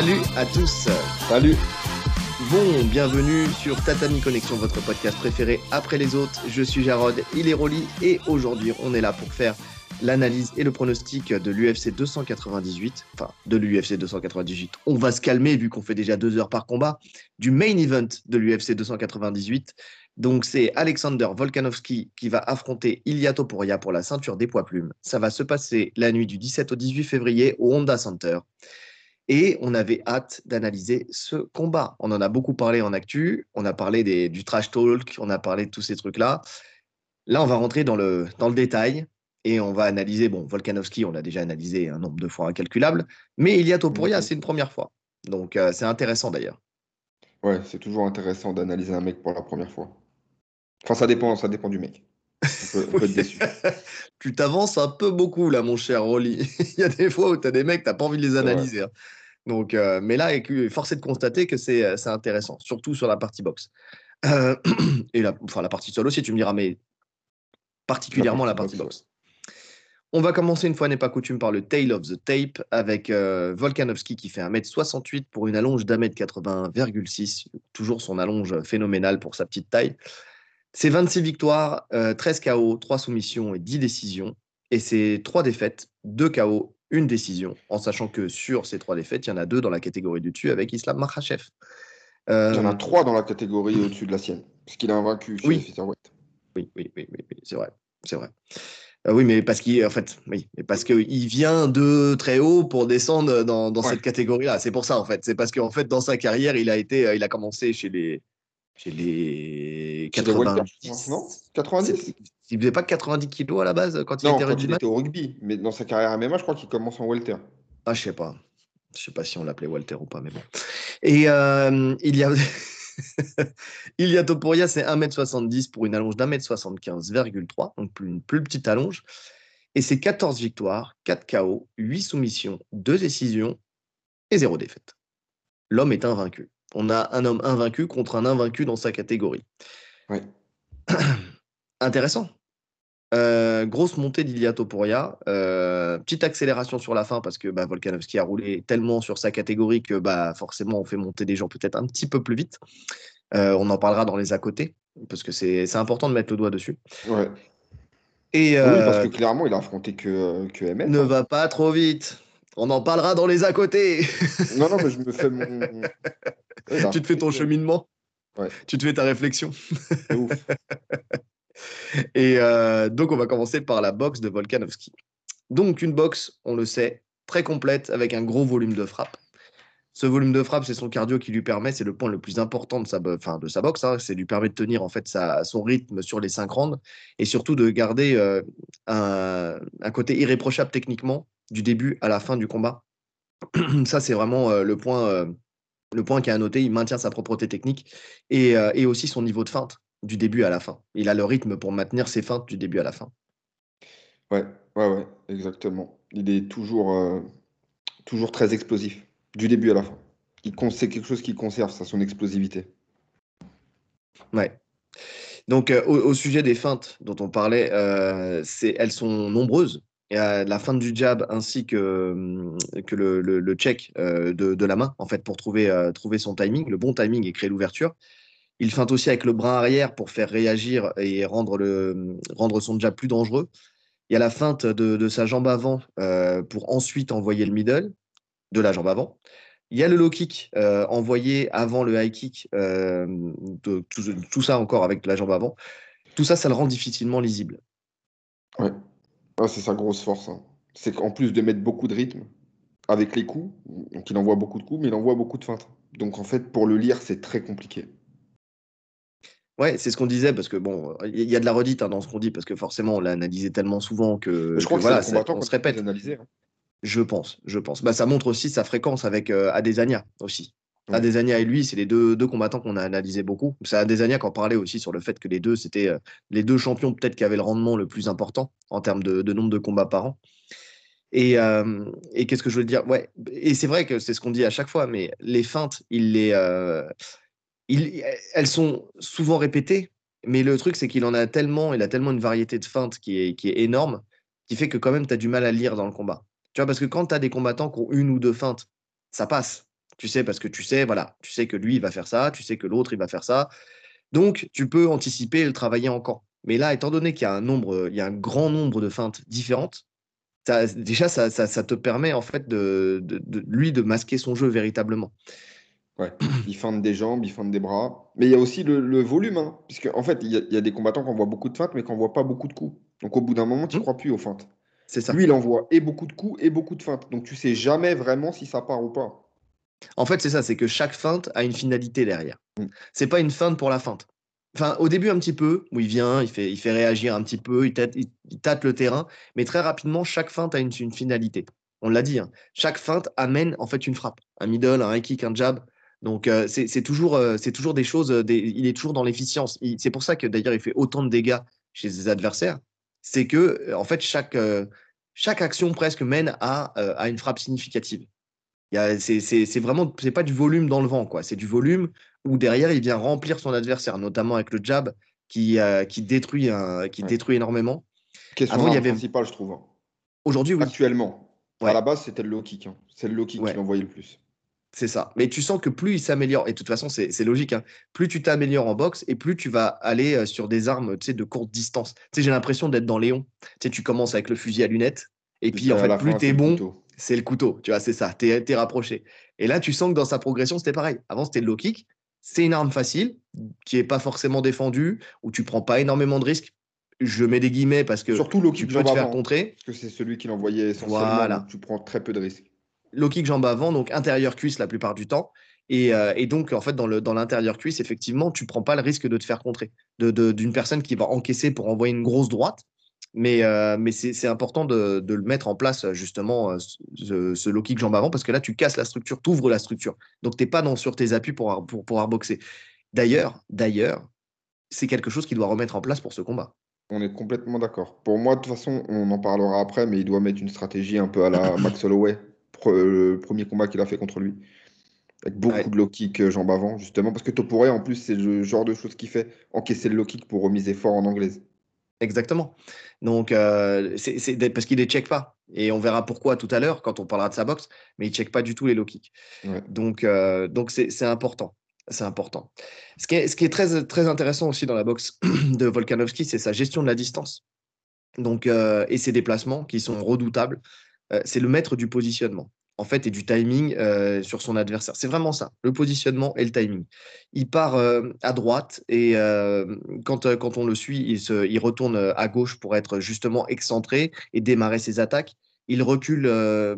Salut à tous. Salut. Bon, bienvenue sur Tatami Connexion, votre podcast préféré après les autres. Je suis Jarod, il est Rolly et aujourd'hui on est là pour faire l'analyse et le pronostic de l'UFC 298. Enfin, de l'UFC 298. On va se calmer vu qu'on fait déjà deux heures par combat. Du main event de l'UFC 298. Donc c'est Alexander Volkanovski qui va affronter Ilia Topuria pour la ceinture des poids plumes. Ça va se passer la nuit du 17 au 18 février au Honda Center. Et on avait hâte d'analyser ce combat. On en a beaucoup parlé en actu, on a parlé des, du trash talk, on a parlé de tous ces trucs-là. Là, on va rentrer dans le, dans le détail et on va analyser. Bon, Volkanovski, on l'a déjà analysé un nombre de fois incalculable, mais Ilia Topuria, c'est une première fois. Donc, euh, c'est intéressant d'ailleurs. Ouais, c'est toujours intéressant d'analyser un mec pour la première fois. Enfin, ça dépend, ça dépend du mec. On peut, on peut être déçu. tu t'avances un peu beaucoup là, mon cher Rolly. Il y a des fois où tu as des mecs, tu n'as pas envie de les analyser. hein. Donc, euh, mais là, force est de constater que c'est euh, c'est intéressant, surtout sur la partie boxe. Euh, et la, enfin, la partie solo aussi, tu me diras, mais particulièrement la partie, boxe. On va commencer une fois n'est pas coutume par le Tail of the Tape avec Volkanovski qui fait 1m68 pour une allonge d'1m80,6. Toujours son allonge phénoménale pour sa petite taille. C'est 26 victoires, euh, 13 KO, 3 soumissions et 10 décisions. Et c'est 3 défaites, 2 KO, une décision. En sachant que sur ces 3 défaites, il y en a 2 dans la catégorie du dessus avec Islam Makhachev. Il y en a 3 dans la catégorie au-dessus de la sienne. Parce qu'il a un vaincu chez Oui. Oui, oui, oui, oui, oui, c'est vrai. C'est vrai. Euh, oui, mais parce qu'il en fait, oui, mais parce qu'il vient de très haut pour descendre dans, dans Ouais. cette catégorie-là. C'est pour ça, en fait. C'est parce qu'en fait, dans sa carrière, il a été, euh, il a commencé chez les, chez les Chez les welter, 90. non? 90 C'est- Il faisait pas 90 kilos à la base quand il était quand il était au rugby. Mais dans sa carrière MMA, je crois qu'il commence en welter. Ah, je sais pas. Je sais pas si on l'appelait Walter ou pas, mais bon. Et euh, il y a. il y a Topuria, c'est 1m70 pour une allonge d'1m75,3, donc plus, une plus petite allonge. Et c'est 14 victoires, 4 KO, 8 soumissions, 2 décisions et 0 défaite. L'homme est invaincu. On a un homme invaincu contre un invaincu dans sa catégorie. Ouais. Intéressant. Euh, grosse montée d'Ilia Topuria. Euh, petite accélération sur la fin parce que bah, Volkanovski a roulé tellement sur sa catégorie que bah, forcément on fait monter des gens peut-être un petit peu plus vite. Euh, on en parlera dans les à côté parce que c'est important de mettre le doigt dessus. Ouais. Et Oui, parce que clairement, il a affronté que, que MS. ne hein. va pas trop vite. On en parlera dans les à côté. Non, non, mais je me fais mon. Ouais, tu te fais ton cheminement. Ouais. Tu te fais ta réflexion. ouf. Et euh, donc, on va commencer par la boxe de Volkanovski. Donc, une boxe, on le sait, très complète avec un gros volume de frappe. Ce volume de frappe, c'est son cardio qui lui permet, c'est le point le plus important de sa, enfin, de sa boxe, hein, c'est lui permet de tenir en fait sa- son rythme sur les cinq rounds et surtout de garder euh, un, un côté irréprochable techniquement du début à la fin du combat. Ça, c'est vraiment euh, le point, euh, le point qui est à noter. Il maintient sa propreté technique et, euh, et aussi son niveau de feinte du début à la fin. Il a le rythme pour maintenir ses feintes du début à la fin. Ouais, ouais, ouais, exactement. Il est toujours, euh, toujours très explosif, du début à la fin. C'est quelque chose qui conserve, ça, son explosivité. Ouais. Donc, euh, au, au sujet des feintes dont on parlait, euh, c'est, elles sont nombreuses. Et euh, la feinte du jab ainsi que, hum, que le, le, check euh, de, de la main, en fait, pour trouver, euh, trouver son timing, le bon timing et créer l'ouverture. Il feinte aussi avec le bras arrière pour faire réagir et rendre, le, rendre son jab plus dangereux. Il y a la feinte de, de sa jambe avant euh, pour ensuite envoyer le middle de la jambe avant. Il y a le low kick envoyé avant le high kick, tout, tout ça encore avec la jambe avant. Tout ça, ça le rend difficilement lisible. Ouais. Ouais, c'est sa grosse force. hein. C'est qu'en plus de mettre beaucoup de rythme avec les coups, donc il envoie beaucoup de coups, mais il envoie beaucoup de feintes. Donc en fait, pour le lire, c'est très compliqué. Ouais, c'est ce qu'on disait, parce que bon, il y a de la redite hein, dans ce qu'on dit, parce que forcément, on l'a analysé tellement souvent que, je crois que voilà, ça- on se répète. analysé. hein. Je pense, je pense. Bah, ça montre aussi sa fréquence avec euh, Adesanya aussi. Ouais. Adesanya et lui, c'est les deux, deux combattants qu'on a analysé beaucoup. C'est Adesanya qui en parlait aussi sur le fait que les deux, c'était euh, les deux champions peut-être qui avaient le rendement le plus important en termes de, de nombre de combats par an. Et, euh, et qu'est-ce que je veux dire? Ouais, et c'est vrai que c'est ce qu'on dit à chaque fois, mais les feintes, il les, euh, il- elles sont souvent répétées, mais le truc, c'est qu'il en a tellement, il a tellement une variété de feintes qui est, qui est énorme, qui fait que quand même, tu as du mal à lire dans le combat. Tu vois, parce que quand tu as des combattants qui ont une ou deux feintes, ça passe. Tu sais, parce que tu sais, voilà, tu sais que lui, il va faire ça, tu sais que l'autre, il va faire ça. Donc, tu peux anticiper et le travailler encore. Mais là, étant donné qu'il y a un nombre, il y a un grand nombre de feintes différentes, déjà, ça, te permet en fait de, lui de masquer son jeu véritablement. Ouais, il feinte des jambes, il feinte des bras. Mais il y a aussi le, volume, hein, puisque en fait, il y, a, des combattants qui envoient beaucoup de feintes, mais qui n'envoient pas beaucoup de coups. Donc au bout d'un moment, tu ne mmh. crois plus aux feintes. C'est ça. Lui, il envoie et beaucoup de coups et beaucoup de feintes. Donc tu sais jamais vraiment si ça part ou pas. En fait, c'est ça, c'est que chaque feinte a une finalité derrière. Ce mmh. C'est pas une feinte pour la feinte. Enfin, au début, un petit peu, où il vient, il fait, il fait réagir un petit peu, il tâte, il, tâte le terrain, mais très rapidement, chaque feinte a une, finalité. On l'a dit, hein. chaque feinte amène en fait une frappe, un middle, un high kick, un jab. Donc, euh, c'est toujours, euh, toujours des choses, euh, il est toujours dans l'efficience. C'est pour ça que d'ailleurs, il fait autant de dégâts chez ses adversaires. C'est que, en fait, chaque, chaque action presque mène à, à une frappe significative. C'est vraiment, c'est pas du volume dans le vent, quoi. C'est du volume où derrière, il vient remplir son adversaire, notamment avec le jab qui, euh, qui, détruit, qui détruit énormément. Question il y avait... principale, je trouve. Hein. Aujourd'hui, oui. Actuellement. À la base, c'était le low kick. Hein. C'est le low kick qui l'envoyait le plus. C'est ça. Mais tu sens que plus il s'améliore, et de toute façon, c'est logique, hein, plus tu t'améliores en boxe et plus tu vas aller euh, sur des armes de courte distance. J'ai l'impression d'être dans Léon. Tu commences avec le fusil à lunettes, et puis en fait, plus tu es bon, c'est le couteau. Tu vois, c'est ça. Tu es, rapproché. Et là, tu sens que dans sa progression, c'était pareil. Avant, c'était le low kick c'est une arme facile qui n'est pas forcément défendue, où tu prends pas énormément de risques. Je mets des guillemets parce que Surtout low tu peux te faire contrer. Parce que c'est celui qui l'envoyait essentiellement, tu prends très peu de risques. Low kick jambe avant, donc intérieur cuisse la plupart du temps. Et, euh, donc, en fait, dans l'intérieur dans cuisse, effectivement, tu prends pas le risque de te faire contrer. D'une de, personne qui va encaisser pour envoyer une grosse droite. Mais, euh, mais c'est important de, le mettre en place, justement, euh, ce, low kick jambe avant, parce que là, tu casses la structure, tu ouvres la structure. Donc, tu n'es pas dans, sur tes appuis pour, pour pouvoir boxer. D'ailleurs, d'ailleurs, c'est quelque chose qu'il doit remettre en place pour ce combat. On est complètement d'accord. Pour moi, de toute façon, on en parlera après, mais il doit mettre une stratégie un peu à la Max Holloway, le premier combat qu'il a fait contre lui. Avec beaucoup de low kick jambes avant, justement, parce que Toporé, en plus, c'est le genre de choses qu'il fait, encaisser le low kick pour remiser fort en anglaise. Exactement. Donc, euh, c'est parce qu'il ne les check pas. Et on verra pourquoi tout à l'heure quand on parlera de sa boxe, mais il ne check pas du tout les low kicks. Donc, euh, donc c'est important. C'est important. Ce qui est, ce qui est très, très intéressant aussi dans la boxe de Volkanovski, c'est sa gestion de la distance. Donc, euh, et ses déplacements qui sont redoutables. c'est le maître du positionnement en fait, et du timing euh, sur son adversaire. C'est vraiment ça, le positionnement et le timing. Il part euh, à droite et euh, quand, quand on le suit, il, se, il retourne à gauche pour être justement excentré et démarrer ses attaques. Il recule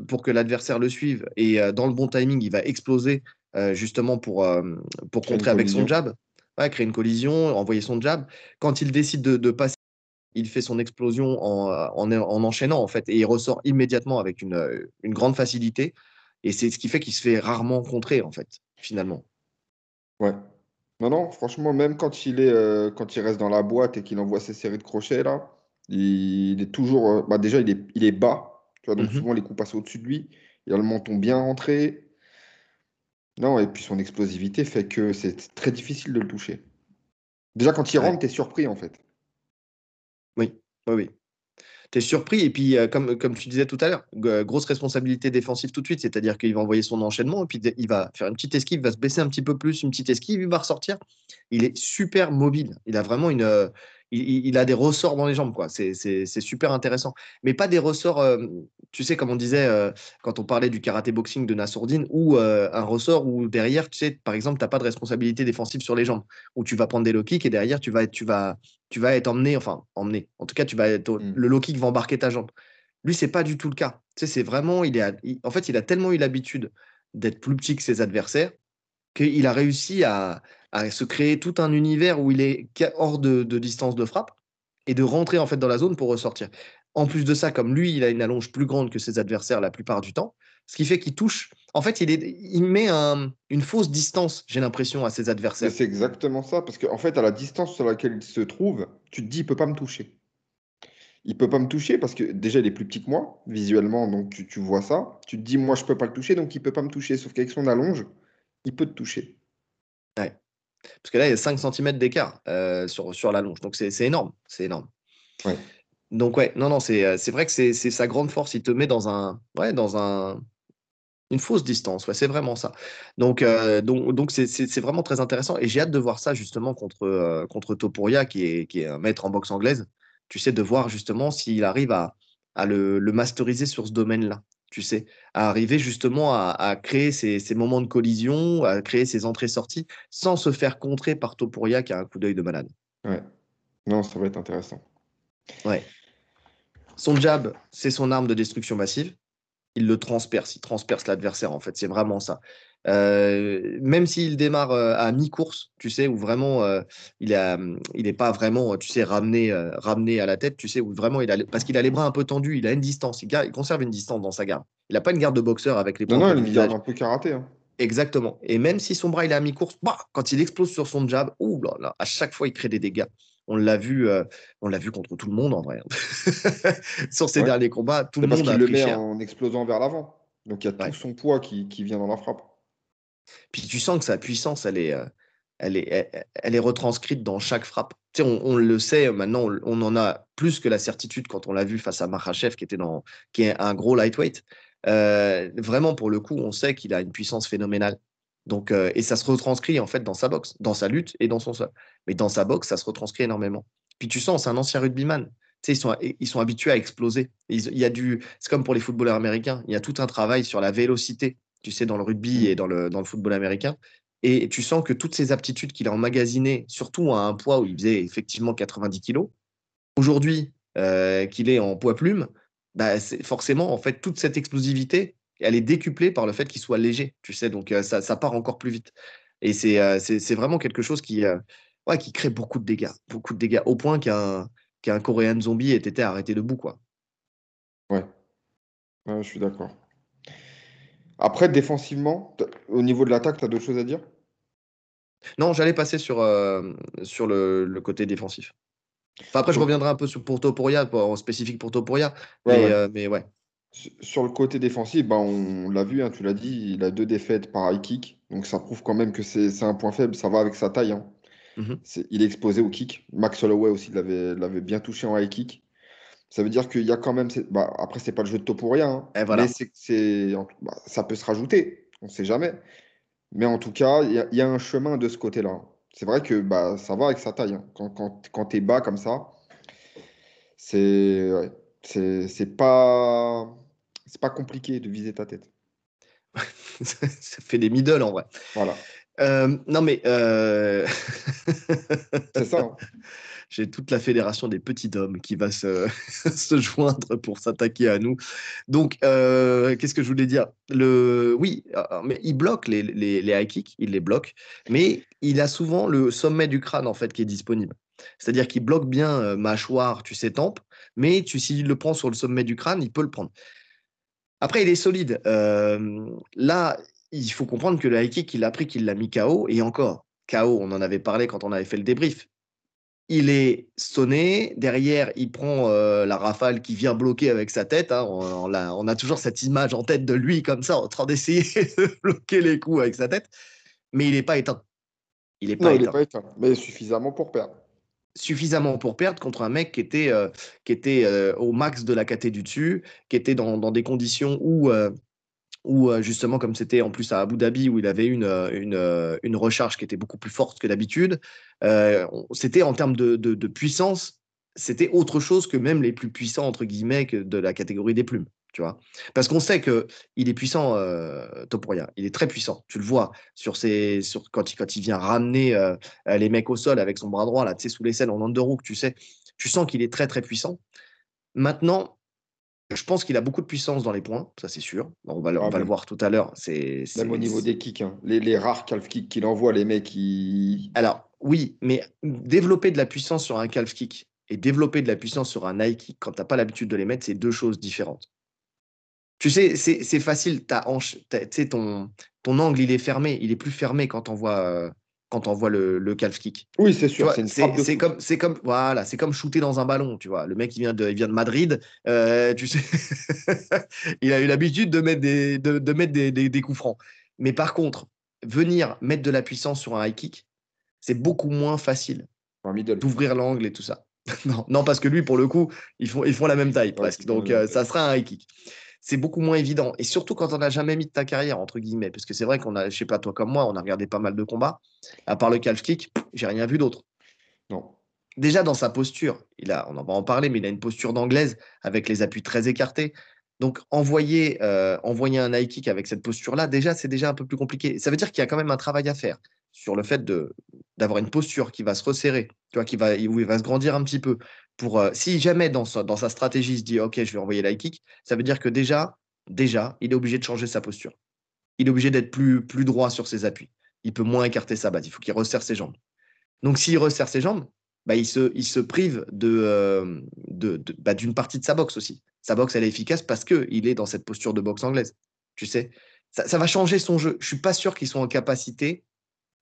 pour que l'adversaire le suive et dans le bon timing, il va exploser justement pour, pour contrer avec son jab, créer une collision, envoyer son jab. Quand il décide de, de passer il fait son explosion en, enchaînant, en fait, et il ressort immédiatement avec une, grande facilité. Et c'est ce qui fait qu'il se fait rarement contrer, en fait, finalement. Ouais. Non, non, franchement, même quand il, est, euh, quand il reste dans la boîte et qu'il envoie ses séries de crochets, là, il, est toujours. Euh, bah déjà, il est, il est bas. Tu vois, donc mmh souvent, les coups passent au-dessus de lui. Il a le menton bien rentré. Non, et puis son explosivité fait que c'est très difficile de le toucher. Déjà, quand il rentre, tu es surpris, en fait. Oui, oui, oui. Tu es surpris et puis, comme, comme tu disais tout à l'heure, grosse responsabilité défensive tout de suite, c'est-à-dire qu'il va envoyer son enchaînement et puis il va faire une petite esquive, il va se baisser un petit peu plus, une petite esquive, il va ressortir. Il est super mobile. Il a vraiment une, il, a des ressorts dans les jambes, quoi. C'est super intéressant. Mais pas des ressorts, euh, tu sais, comme on disait euh, quand on parlait du karaté boxing de Nassourdine, ou euh, un ressort où derrière, tu sais, par exemple, tu n'as pas de responsabilité défensive sur les jambes, où tu vas prendre des low kicks et derrière, tu vas être, tu vas, tu vas être emmené, enfin, emmené. En tout cas, tu vas être, mmh. le low kick va embarquer ta jambe. Lui, c'est pas du tout le cas. Tu sais, c'est vraiment, il est, en fait, il a tellement eu l'habitude d'être plus petit que ses adversaires qu'il a réussi à, à se créer tout un univers où il est hors de, distance de frappe et de rentrer en fait dans la zone pour ressortir. En plus de ça, comme lui, il a une allonge plus grande que ses adversaires la plupart du temps, ce qui fait qu'il touche. En fait, il, met une fausse distance, j'ai l'impression, à ses adversaires. C'est exactement ça, parce qu'en fait, à la distance sur laquelle il se trouve, tu te dis, il peut pas me toucher. Il peut pas me toucher parce que déjà, il est plus petit que moi, visuellement, donc tu, tu vois ça. Tu te dis, moi, je peux pas le toucher, donc il peut pas me toucher. Sauf qu'avec son allonge, il peut te toucher. Parce que là, il y a 5 cm d'écart euh, sur, sur la longe. Donc, c'est énorme. C'est énorme. Donc, ouais, non, non, c'est vrai que c'est sa grande force. Il te met dans un, ouais, dans un, Une fausse distance, ouais, c'est vraiment ça. Donc, euh, donc, donc c'est vraiment très intéressant. Et j'ai hâte de voir ça justement contre, euh, contre Topuria, qui est, qui est un maître en boxe anglaise. Tu sais, de voir justement s'il arrive à, à le, le, masteriser sur ce domaine-là. Tu sais, à arriver justement à, à créer ces, ces, moments de collision, à créer ces entrées-sorties, sans se faire contrer par Topuria qui a un coup d'œil de malade. Ouais. Non, ça va être intéressant. Ouais. Son jab, c'est son arme de destruction massive il le transperce, il transperce l'adversaire en fait, c'est vraiment ça. Euh, même s'il démarre euh, à mi-course, tu sais, où vraiment euh, il n'est il pas vraiment, tu sais, ramené, ramené à la tête, tu sais, où vraiment il a, parce qu'il a les bras un peu tendus, il a une distance, il, il conserve une distance dans sa garde. Il n'a pas une garde de boxeur avec les bras. Non, non, il garde un peu karaté. Hein. Exactement. Et même si son bras il est à mi-course, bah, quand il explose sur son jab, ouh là là, à chaque fois il crée des dégâts. On l'a vu, euh, on l'a vu contre tout le monde en vrai. Hein. Sur ces derniers combats, tout le monde a le met en explosant vers l'avant. Donc il y a tout son poids qui, vient dans la frappe. Puis tu sens que sa puissance, elle est, euh, elle est, elle, est retranscrite dans chaque frappe. Tu sais, on, le sait maintenant, on, en a plus que la certitude quand on l'a vu face à Makhachev, qui qui est un gros lightweight. Euh, vraiment, pour le coup, on sait qu'il a une puissance phénoménale. Donc, euh, et ça se retranscrit en fait dans sa boxe, dans sa lutte et dans son sol. Mais dans sa boxe, ça se retranscrit énormément. Puis tu sens, c'est un ancien rugbyman. Tu sais, ils, sont, ils sont habitués à exploser. il y a du, c'est comme pour les footballeurs américains. Il y a tout un travail sur la vélocité, tu sais, dans le rugby et dans le, dans le football américain. Et tu sens que toutes ces aptitudes qu'il a emmagasinées, surtout à un poids où il faisait effectivement 90 kilos, aujourd'hui euh, qu'il est en poids plume, bah, forcément en fait toute cette explosivité elle est décuplée par le fait qu'il soit léger, tu sais, donc euh, ça, part encore plus vite. Et c'est euh, vraiment quelque chose qui, euh, ouais, qui crée beaucoup de dégâts, beaucoup de dégâts, au point qu'un qu'un Coréen zombie ait été arrêté debout, quoi. Ouais, je suis d'accord. Après, défensivement, au niveau de l'attaque, tu as d'autres choses à dire? Non, j'allais passer sur, sur le, côté défensif. après, je reviendrai un peu sur pour Topuria, en spécifique pour Topuria, mais, mais ouais. Sur le côté défensif, bah, on l'a vu, hein, tu l'as dit, il a deux défaites par high kick. Donc ça prouve quand même que c'est un point faible. Ça va avec sa taille. Hein. Mmh il est exposé au kick. Max Holloway aussi l'avait bien touché en high kick. Ça veut dire qu'il y a quand même. Bah, après, c'est pas le jeu de Topuria. Hein, Et voilà. Mais bah, ça peut se rajouter. On ne sait jamais. Mais en tout cas, il y, a un chemin de ce côté-là. C'est vrai que bah, ça va avec sa taille. Hein. Quand, quand, quand tu es bas comme ça, c'est c'est pas c'est pas compliqué de viser ta tête. ça fait des middle en vrai. Voilà. Euh, non mais euh, c'est ça. Hein. J'ai toute la fédération des petits hommes qui va se, se joindre pour s'attaquer à nous. Donc, euh, qu'est-ce que je voulais dire? Le... Oui, mais il bloque les, les, les high kicks, il les bloque, mais il a souvent le sommet du crâne en fait qui est disponible. C'est-à-dire qu'il bloque bien mâchoire, tu sais, tempe, mais tu, s'il le prend sur le sommet du crâne, il peut le prendre. Après, il est solide. là, il faut comprendre que le high kick, il a pris, qu'il l'a mis KO, et encore, KO, on en avait parlé quand on avait fait le débrief. Il est sonné, derrière, il prend la rafale qui vient bloquer avec sa tête. Hein. On, a, toujours cette image en tête de lui comme ça, en train d'essayer de bloquer les coups avec sa tête, mais il n'est pas éteint. Il n'est pas, pas éteint, mais suffisamment pour perdre suffisamment pour perdre contre un mec qui était, euh, qui était euh, au max de la KT du dessus, qui était dans, dans des conditions où, euh, où justement, comme c'était en plus à Abu Dhabi, où il avait une, une, une recharge qui était beaucoup plus forte que d'habitude, c'était en termes de, de, puissance, c'était autre chose que même les plus puissants, entre guillemets, de la catégorie des plumes tu vois. Parce qu'on sait que il est puissant, euh, Topuria. Il est très puissant. Tu le vois sur ses, sur, quand, il, quand il vient ramener euh, les mecs au sol avec son bras droit, là, sous les selles en underhook, tu sais. Tu sens qu'il est très, très puissant. Maintenant, je pense qu'il a beaucoup de puissance dans les points, ça c'est sûr. On va, le, on va le voir tout à l'heure. C'est, Même au niveau des kicks, hein. les, les, rares calf kicks qu'il envoie, les mecs, qui Alors, oui, mais développer de la puissance sur un calf kick et développer de la puissance sur un high kick, quand tu n'as pas l'habitude de les mettre, c'est deux choses différentes. Tu sais, c'est facile. Ta hanche, ton, ton angle, il est fermé. Il est plus fermé quand on voit, quand on voit le, le calf kick. Oui, c'est sûr. C'est comme, c'est comme, voilà, c'est comme shooter dans un ballon. Tu vois, le mec, il vient de, il vient de Madrid. Euh, tu sais, il a eu l'habitude de mettre des, de, de mettre des, des, des, coups francs. Mais par contre, venir mettre de la puissance sur un high kick, c'est beaucoup moins facile d'ouvrir l'angle et tout ça. non, non, parce que lui, pour le coup, ils font, ils font la même taille presque. Donc, euh, ça sera un high kick. C'est beaucoup moins évident. Et surtout quand on n'a jamais mis de ta carrière, entre guillemets. Parce que c'est vrai qu'on a, je sais pas, toi comme moi, on a regardé pas mal de combats. À part le calf kick, j'ai rien vu d'autre. Non. Déjà dans sa posture, il a, on en va en parler, mais il a une posture d'anglaise avec les appuis très écartés. Donc envoyer, euh, envoyer un high kick avec cette posture-là, déjà, c'est déjà un peu plus compliqué. Ça veut dire qu'il y a quand même un travail à faire sur le fait d'avoir une posture qui va se resserrer, tu vois, qui va, il va se grandir un petit peu. Pour, euh, si jamais dans sa, stratégie, il se dit OK, je vais envoyer l'high kick, ça veut dire que déjà, déjà, il est obligé de changer sa posture. Il est obligé d'être plus, plus droit sur ses appuis. Il peut moins écarter sa base. Il faut qu'il resserre ses jambes. Donc s'il resserre ses jambes, bah, il, se, il se prive euh, de, de, bah, d'une partie de sa boxe aussi. Sa boxe, elle est efficace parce qu'il est dans cette posture de boxe anglaise. Tu sais, ça, va changer son jeu. Je suis pas sûr qu'ils soient en capacité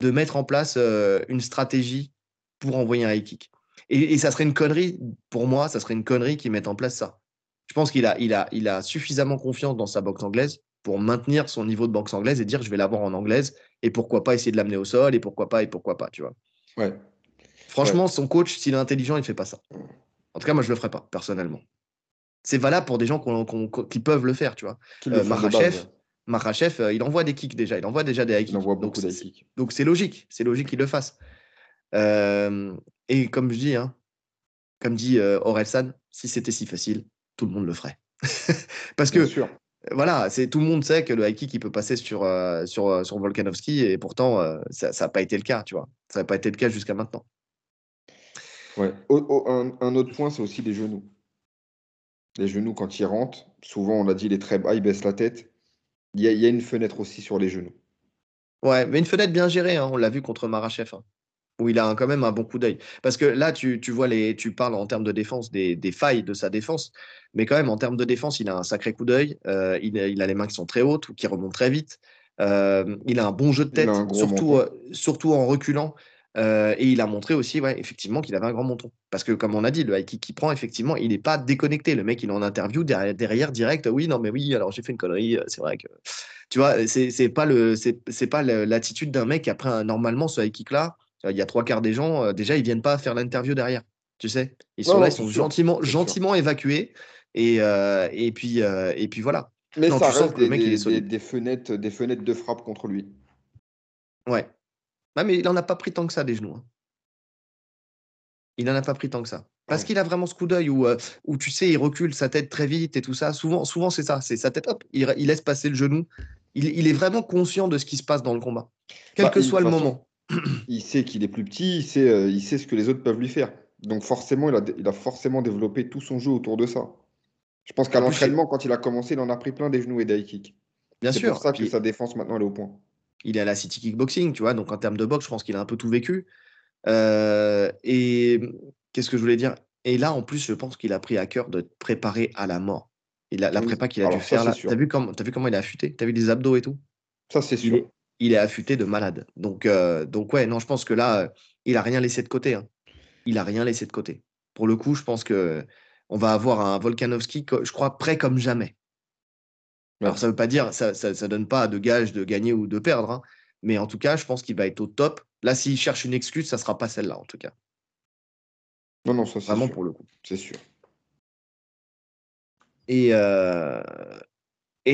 de mettre en place euh, une stratégie pour envoyer un high kick. Et, ça serait une connerie, pour moi, ça serait une connerie qu'ils mettent en place ça. Je pense qu'il a, il a, il a suffisamment confiance dans sa boxe anglaise pour maintenir son niveau de boxe anglaise et dire je vais l'avoir en anglaise et pourquoi pas essayer de l'amener au sol et pourquoi pas et pourquoi pas, tu vois. Ouais. Franchement, son coach, s'il est intelligent, il ne fait pas ça. En tout cas, moi, je ne le ferai pas, personnellement. C'est valable pour des gens qui peuvent le faire, tu vois. Euh, Marachev, euh, il envoie des kicks déjà, il envoie déjà des high kicks. Il envoie beaucoup donc, kicks. Donc c'est logique, c'est logique qu'il le fasse. Euh, et comme je dis, hein, comme dit euh, Orelsan, si c'était si facile, tout le monde le ferait. Parce que sûr. voilà, c'est tout le monde sait que le high kick il peut passer sur sur sur Volkanovski et pourtant ça n'a pas été le cas, tu vois. Ça n'a pas été le cas jusqu'à maintenant. Ouais. un, autre point, c'est aussi les genoux. Les genoux quand ils rentrent, souvent on l'a dit, les très bas, ils baissent la tête. Il y, a, une fenêtre aussi sur les genoux. Ouais, mais une fenêtre bien gérée, hein, on l'a vu contre Marachev, hein, où il a quand même un bon coup d'œil. Parce que là, tu, vois, les, tu parles en termes de défense des, failles de sa défense, mais quand même, en termes de défense, il a un sacré coup d'œil. Euh, il, a les mains qui sont très hautes ou qui remontent très vite. Euh, il a un bon jeu de tête, surtout, euh, surtout en reculant. Et il a montré aussi, ouais, effectivement, qu'il avait un grand menton. Parce que, comme on a dit, le high kick qu'il prend, effectivement, il n'est pas déconnecté. Le mec, il est en interview derrière, direct. Oui, non, mais oui, alors j'ai fait une connerie. C'est vrai que. Tu vois, c'est pas l'attitude d'un mec après normalement ce high kick là. Il y a trois quarts des gens, euh, déjà, ils viennent pas faire l'interview derrière. Tu sais, ils sont là, ils sont gentiment, gentiment évacués. Et, et puis, et puis voilà. Mais ça reste des, des, des, fenêtres, des fenêtres de frappe contre lui. Ouais, mais il n'en a pas pris tant que ça des genoux. Hein. Il n'en a pas pris tant que ça. Parce qu'il a vraiment ce coup d'œil où, euh, où, tu sais, il recule sa tête très vite et tout ça. Souvent, souvent c'est ça. C'est sa tête, hop, il, laisse passer le genou. Il, est vraiment conscient de ce qui se passe dans le combat, quel bah, que soit le moment. Il sait qu'il est plus petit, il sait, euh, il sait ce que les autres peuvent lui faire. Donc forcément, il a, il a forcément développé tout son jeu autour de ça. Je pense qu'à l'entraînement, quand il a commencé, il en a pris plein des genoux et des high kicks. Bien sûr. C'est pour ça que sa défense maintenant elle est au point il est à la City Kickboxing, tu vois, donc en termes de boxe, je pense qu'il a un peu tout vécu. Euh, et qu'est-ce que je voulais dire? Et là, en plus, je pense qu'il a pris à cœur de préparer à la mort. Il a, la prépa qu'il a dû faire là. T'as vu, comment, as vu comment il est affûté T'as vu les abdos et tout? Ça, c'est sûr. Il est, affûté de malade. Donc, euh, donc, ouais, non, je pense que là, il a rien laissé de côté. Hein. Il a rien laissé de côté. Pour le coup, je pense que on va avoir un Volkanovski, je crois, prêt comme jamais. Alors, ça ne veut pas dire, ça ne donne pas de gage de gagner ou de perdre. Hein. Mais en tout cas, je pense qu'il va être au top. Là, s'il cherche une excuse, ça ne sera pas celle-là, en tout cas. Non, non, ça c'est Vraiment pour le coup. C'est sûr. Et, euh,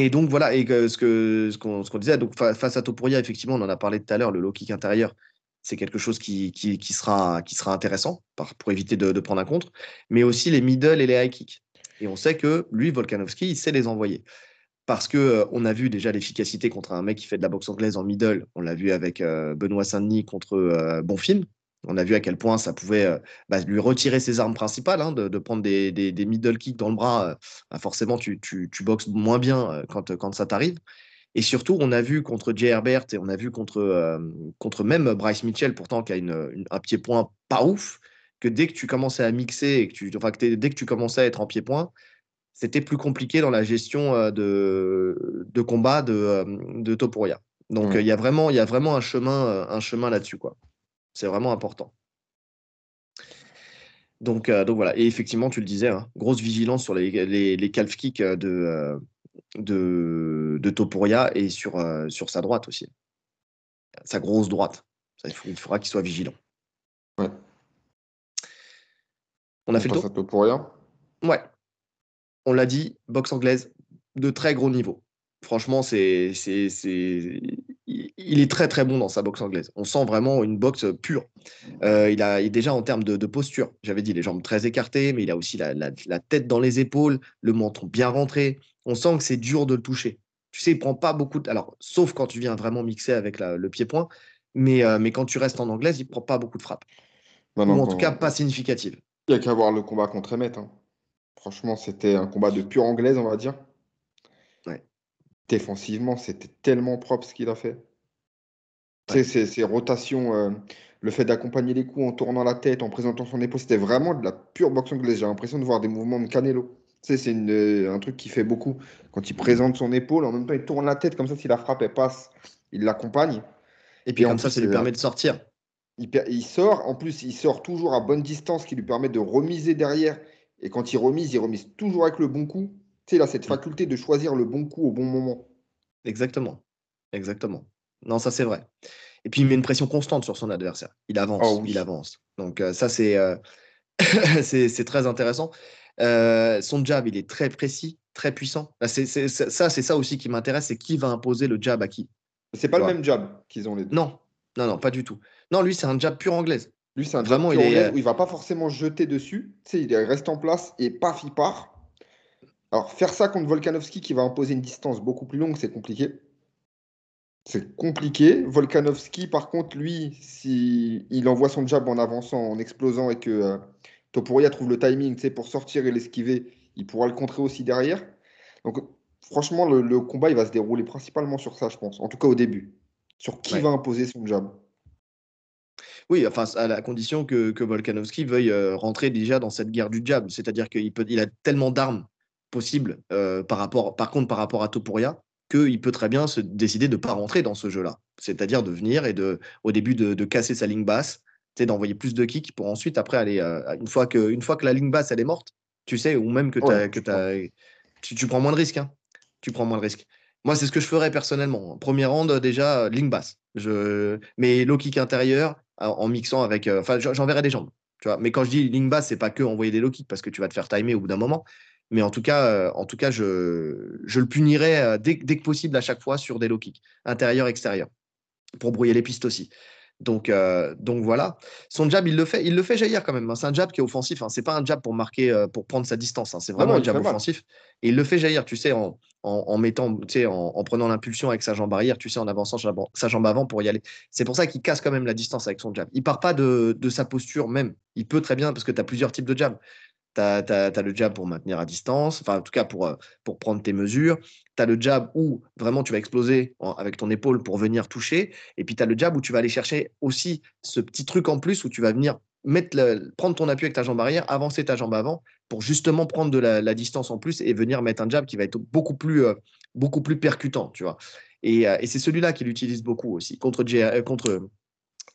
et donc, voilà. Et ce qu'on ce qu'on disait, donc, face à Topuria, effectivement, on en a parlé tout à l'heure, le low kick intérieur, c'est quelque chose qui, qui, qui, sera, qui sera intéressant pour éviter de, de, prendre un contre. Mais aussi les middle et les high kicks. Et on sait que lui, Volkanovski, il sait les envoyer parce que euh, on a vu déjà l'efficacité contre un mec qui fait de la boxe anglaise en middle. On l'a vu avec euh, Benoît Saint-Denis contre euh, Bonfim. On a vu à quel point ça pouvait bah, lui retirer ses armes principales, hein, de, prendre des, middle kicks dans le bras. Bah, forcément, tu, boxes moins bien quand, quand ça t'arrive. Et surtout, on a vu contre Jay Herbert et on a vu contre, contre même Bryce Mitchell, pourtant qui a un pied-point pas ouf, que dès que tu commençais à mixer, et que tu, enfin, dès que tu commençais à être en pied-point, c'était plus compliqué dans la gestion euh, de, de combat de, euh, de Topuria. Donc il y a vraiment, il y a vraiment un chemin, euh, un chemin là-dessus quoi. C'est vraiment important. Donc, donc voilà. Et effectivement, tu le disais, hein, grosse vigilance sur les, les, les calf kicks de, de, de Topuria et sur, sur sa droite aussi. Sa grosse droite. Ça, il, faudra qu'il soit vigilant. Ouais. On a fait le tour. Topuria Ouais on l'a dit, boxe anglaise, de très gros niveau. Franchement, c'est, c'est, c'est, il est très très bon dans sa boxe anglaise. On sent vraiment une boxe pure. Euh, il a déjà en termes de, posture, j'avais dit les jambes très écartées, mais il a aussi la, tête dans les épaules, le menton bien rentré. On sent que c'est dur de le toucher. Tu sais, il prend pas beaucoup de. Alors, sauf quand tu viens vraiment mixer avec le pied-point, mais, euh, mais quand tu restes en anglaise, il prend pas beaucoup de frappes. Ou en tout cas, pas significatives. Il n'y a qu'à voir le combat contre Emmett. Hein. Franchement, c'était un combat de pure anglaise, on va dire. Défensivement, c'était tellement propre ce qu'il a fait. Ces, rotations, euh, le fait d'accompagner les coups en tournant la tête, en présentant son épaule, c'était vraiment de la pure boxe anglaise. J'ai l'impression de voir des mouvements de Canelo. C'est euh, un truc qui fait beaucoup. Quand il présente son épaule, en même temps, il tourne la tête comme ça, si la frappe, elle passe, il l'accompagne. Et puis comme ça, ça lui permet de sortir. Il, il, sort, en plus, il sort toujours à bonne distance, qui lui permet de remiser derrière. Et quand il remise, il remise toujours avec le bon coup. Tu sais, a cette mm. faculté de choisir le bon coup au bon moment. Exactement. Exactement. Non, ça c'est vrai. Et puis il met une pression constante sur son adversaire. Il avance, oh il avance. Donc euh, ça euh, c'est c'est très intéressant. Euh, son jab, il est très précis, très puissant. C'est ça, c'est ça aussi qui m'intéresse, c'est qui va imposer le jab à qui. C'est pas le même jab qu'ils ont les deux. Non, non, non, pas du tout. Non, lui c'est un jab pur anglaise. Lui c'est un Vraiment, jab pur il anglaise où il va pas forcément jeter dessus. Tu sais, il reste en place et paf, il part. Alors, faire ça contre Volkanovski qui va imposer une distance beaucoup plus longue, c'est compliqué. C'est compliqué. Volkanovski, par contre, lui, s'il il envoie son jab en avançant, en explosant et que euh, Topuria trouve le timing pour sortir et l'esquiver, il pourra le contrer aussi derrière. Donc, franchement, le, combat, il va se dérouler principalement sur ça, je pense. En tout cas, au début. Sur qui va imposer son jab. Oui, enfin, à la condition que, que Volkanovski veuille euh, rentrer déjà dans cette guerre du jab. C'est-à-dire qu'il il a tellement d'armes possible euh, par, rapport, par contre par rapport à Topuria qu'il peut très bien se décider de ne pas rentrer dans ce jeu-là. C'est-à-dire de venir et de, au début de, casser sa ligne basse, d'envoyer plus de kicks pour ensuite, après, aller. Euh, une, fois que, une fois que la ligne basse elle est morte, tu sais, ou même que, que as, tu, tu, prends moins de risques. Hein. Tu prends moins de risques. Moi, c'est ce que je ferais personnellement. Premier round, déjà, ligne basse. Je... Mais low kick intérieur, en mixant avec. Euh, enfin, j'enverrai des jambes. Tu vois. Mais quand je dis ligne basse, c'est pas que envoyer des low kicks parce que tu vas te faire timer au bout d'un moment. Mais en tout cas, euh, en tout cas je, je le punirai euh, dès, dès, que possible à chaque fois sur des low kicks, intérieur, extérieur, pour brouiller les pistes aussi. Donc, euh, donc voilà. Son jab, il le fait, il le fait jaillir quand même. Hein. C'est un jab qui est offensif. Hein. C'est pas un jab pour marquer, pour prendre sa distance. Hein. C'est vraiment un jab offensif. Et il le fait jaillir, tu sais, en, en, mettant, tu sais, en, prenant l'impulsion avec sa jambe arrière, tu sais, en avançant sa jambe avant pour y aller. C'est pour ça qu'il casse quand même la distance avec son jab. Il part pas de, de sa posture même. Il peut très bien, parce que tu as plusieurs types de jab. Tu as, le jab pour maintenir à distance, enfin en tout cas pour, euh, pour prendre tes mesures. Tu as le jab où vraiment tu vas exploser avec ton épaule pour venir toucher. Et puis tu as le jab où tu vas aller chercher aussi ce petit truc en plus où tu vas venir mettre prendre ton appui avec ta jambe arrière, avancer ta jambe avant pour justement prendre de la, distance en plus et venir mettre un jab qui va être beaucoup plus, euh, beaucoup plus percutant, tu vois. Et, euh, et c'est celui-là qu'il utilise beaucoup aussi. Contre, contre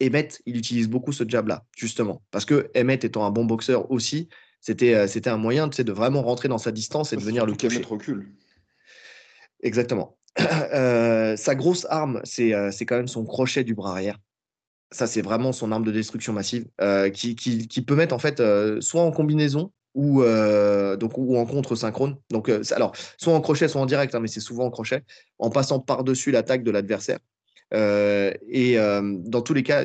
Emmett, il utilise beaucoup ce jab-là, justement. Parce que Emmett étant un bon boxeur aussi, c'était, euh, c'était un moyen de vraiment rentrer dans sa distance et de venir le toucher. recul. Exactement. Euh, sa grosse arme, c'est, euh, c'est quand même son crochet du bras arrière. Ça, c'est vraiment son arme de destruction massive qui, qui, peut mettre en fait soit en combinaison ou, donc, ou en contre synchrone. Donc, alors, soit en crochet, soit en direct, hein, mais c'est souvent en crochet, en passant par-dessus l'attaque de l'adversaire. Euh, et euh, dans tous les cas,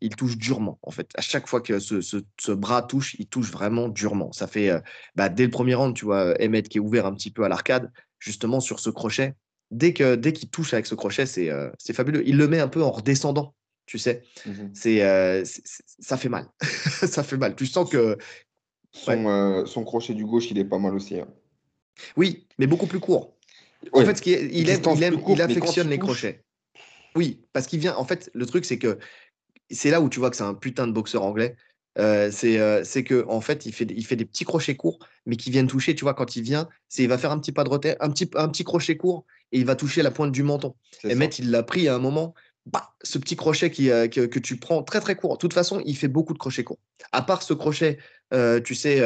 il touche durement. En fait, à chaque fois que ce, bras touche, il touche vraiment durement. Ça fait euh, bah, dès le premier round, tu vois, Emmett qui est ouvert un petit peu à l'arcade, justement sur ce crochet. Dès que dès qu'il touche avec ce crochet, c'est c'est fabuleux. Il le met un peu en redescendant, tu sais. Mmh c'est ça fait mal, ça fait mal. Tu sens que son, son, crochet du gauche, il est pas mal aussi. Hein. Oui, mais beaucoup plus court. En fait, ce qui est, il, aime, il, aime, il affectionne les crochets. Oui, parce qu'il vient. En fait, le truc, c'est que c'est là où tu vois que c'est un putain de boxeur anglais. Euh, euh, c'est que en fait il fait il fait des petits crochets courts mais qui viennent toucher tu vois quand il vient c'est il va faire un petit pas de retrait un petit un petit crochet court et il va toucher la pointe du menton et Matt il l'a pris à un moment bah, ce petit crochet qui, euh, que, que, tu prends très très court de toute façon il fait beaucoup de crochets courts à part ce crochet tu sais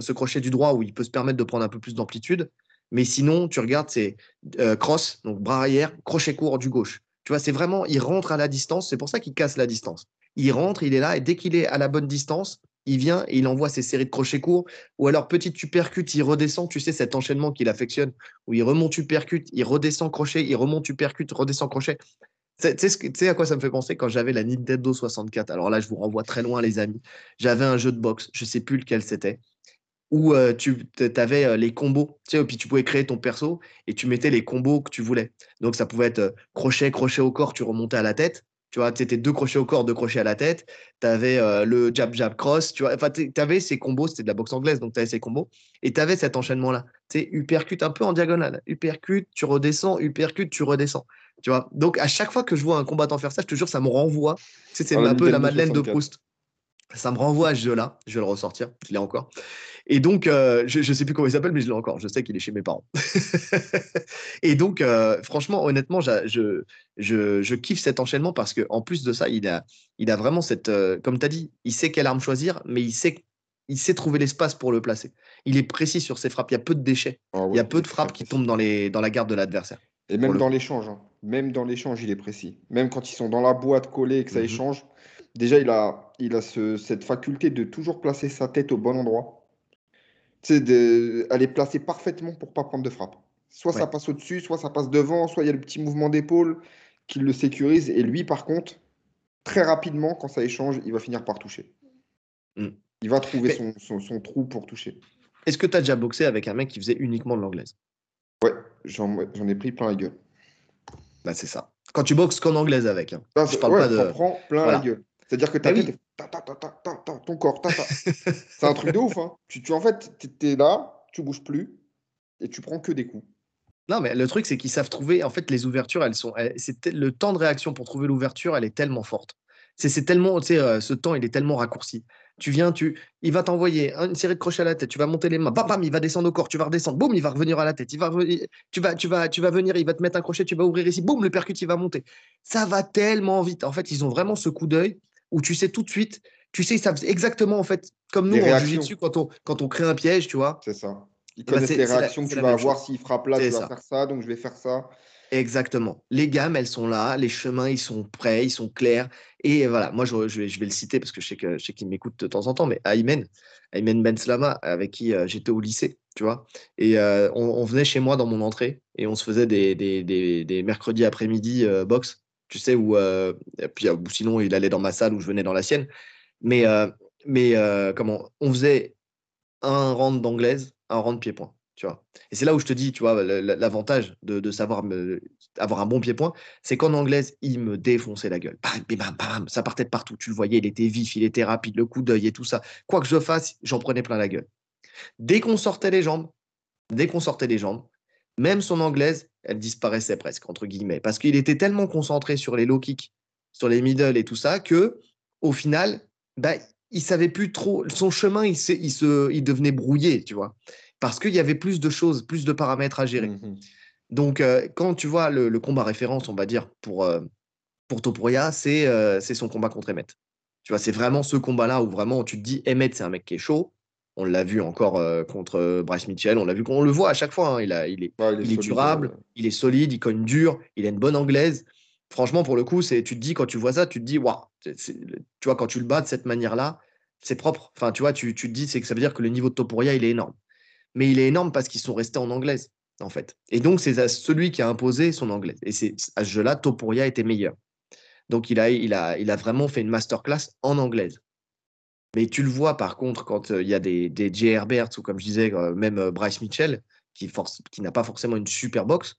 ce crochet du droit où il peut se permettre de prendre un peu plus d'amplitude mais sinon tu regardes c'est cross donc bras arrière crochet court du gauche tu vois, c'est vraiment, il rentre à la distance. C'est pour ça qu'il casse la distance. Il rentre, il est là, et dès qu'il est à la bonne distance, il vient il envoie ses séries de crochets courts, ou alors petit uppercut, il redescend, tu sais, cet enchaînement qu'il affectionne, où il remonte uppercut, il redescend crochet, il remonte uppercut, redescend crochet. Tu sais à quoi ça me fait penser quand j'avais la Nintendo 64 Alors là, je vous renvoie très loin, les amis. J'avais un jeu de boxe, je sais plus lequel c'était, où euh, tu avais euh, les combos, tu sais, puis tu pouvais créer ton perso et tu mettais les combos que tu voulais. Donc ça pouvait être euh, crochet, crochet au corps, tu remontais à la tête. Tu vois, étais deux crochets au corps, deux crochets à la tête. Tu avais le jab, jab, cross. Tu vois, enfin, tu avais ces combos, c'était de la boxe anglaise, donc tu avais ces combos. Et tu avais cet enchaînement-là. Tu sais, uppercut un peu en diagonale. Uppercut, tu redescends, uppercut, tu redescends. Tu vois, donc à chaque fois que je vois un combattant faire ça, je te jure, ça me renvoie. C'est un peu la Madeleine de Proust. Ça me renvoie à ce jeu-là. Je vais le ressortir, je l'ai encore. Et donc, euh, je ne sais plus comment il s'appelle, mais je l'ai encore. Je sais qu'il est chez mes parents. et donc, euh, franchement, honnêtement, je, je, je, kiffe cet enchaînement parce qu'en plus de ça, il a, il a vraiment cette. Euh, comme tu as dit, il sait quelle arme choisir, mais il sait, il sait trouver l'espace pour le placer. Il est précis sur ses frappes. Il y a peu de déchets. Ah il y a peu de frappes qui tombent dans, les, dans la garde de l'adversaire. Et même dans l'échange. Hein. Même dans l'échange, il est précis. Même quand ils sont dans la boîte collée et que ça mhm. échange, déjà, il a, il a ce, cette faculté de toujours placer sa tête au bon endroit de, elle est placée parfaitement pour pas prendre de frappe. Soit ça passe au-dessus, soit ça passe devant, soit il y a le petit mouvement d'épaule qui le sécurise. Et lui, par contre, très rapidement, quand ça échange, il va finir par toucher. Hmm. Il va trouver son, son, trou pour toucher. Est-ce que tu as déjà boxé avec un mec qui faisait uniquement de l'anglaise? Ouais, j'en ai pris plein la gueule. Bah, c'est ça. Quand tu boxes qu'en anglaise avec. Hein. Bah, je parle pas de. prends plein la gueule. C'est-à-dire que ta bah ton corps, c'est un truc de ouf. Hein. Tu, tu, en fait, tu es là, tu bouges plus et tu prends que des coups. Non, mais le truc, c'est qu'ils savent trouver. En fait, les ouvertures, elles sont. c'est le temps de réaction pour trouver l'ouverture, elle est tellement forte. C'est tellement, tu sais, euh, ce temps, il est tellement raccourci. Tu viens, tu, il va t'envoyer une série de crochets à la tête. Tu vas monter les mains, bam, bam, il va descendre au corps. Tu vas redescendre, boum, il va revenir à la tête. Il va, tu vas, tu vas, tu vas venir, il va te mettre un crochet, tu vas ouvrir ici, boum, le percute, il va monter. Ça va tellement vite. En fait, ils ont vraiment ce coup d'œil où tu sais tout de suite, tu sais, ça savent exactement en fait, comme nous en jiu quand on, quand on crée un piège, tu vois. C'est ça. Ils bah, connaissent les réactions que tu vas avoir. S'il frappe là, tu vas faire ça, donc je vais faire ça. Exactement. Les gammes, elles sont là, les chemins, ils sont prêts, ils sont clairs. Et voilà, moi, je, je, vais, je vais, le citer parce que je sais qu'il sais m'écoute de temps en temps, mais Aymen, Aymen Ben Slama, avec qui euh, j'étais au lycée, tu vois. Et euh, on, venait chez moi dans mon entrée et on se faisait des, des, des, des mercredis après-midi euh, box tu sais, où, euh, puis, ou sinon il allait dans ma salle ou je venais dans la sienne. Mais, euh, mais euh, comment On faisait un round d'anglaise, un round pied-point. Tu vois. Et c'est là où je te dis, tu vois, l'avantage de, savoir avoir un bon pied-point, c'est qu'en anglaise, il me défonçait la gueule. Bam, bam, bam, ça partait de partout. Tu le voyais, il était vif, il était rapide, le coup d'œil et tout ça. Quoi que je fasse, j'en prenais plein la gueule. Dès qu'on sortait les jambes, dès qu'on sortait les jambes, même son anglaise, elle disparaissait presque, entre guillemets, parce qu'il était tellement concentré sur les low kicks, sur les middle et tout ça, que au final, bah, il savait plus trop, son chemin, il, il, se, il devenait brouillé, tu vois, parce qu'il y avait plus de choses, plus de paramètres à gérer. Mmh Donc, euh, quand tu vois le, combat référence, on va dire, pour, euh, pour Topuria, c'est euh, c'est son combat contre Emmett. Tu vois, c'est vraiment ce combat-là où vraiment tu te dis, Emmett, c'est un mec qui est chaud, on l'a vu encore euh, contre euh, Bryce Mitchell. On l'a vu, on le voit à chaque fois. Hein. il, a, il, est, il, est, durable, il est solide, il cogne dur, il a une bonne anglaise. Franchement, pour le coup, c'est, tu te dis quand tu vois ça, tu te dis, waouh, tu vois, quand tu le bats de cette manière-là, c'est propre. Enfin, tu vois, tu, tu te dis, c'est que ça veut dire que le niveau de Topuria, il est énorme. Mais il est énorme parce qu'ils sont restés en anglaise, en fait. Et donc, c'est celui qui a imposé son anglaise. Et c'est à ce jeu-là, Topuria était meilleur. Donc, il a, il, a, il a vraiment fait une masterclass en anglaise. Mais tu le vois par contre quand il y a des, des J. Herbert ou comme je disais, même Bryce Mitchell, qui, qui n'a pas forcément une super boxe,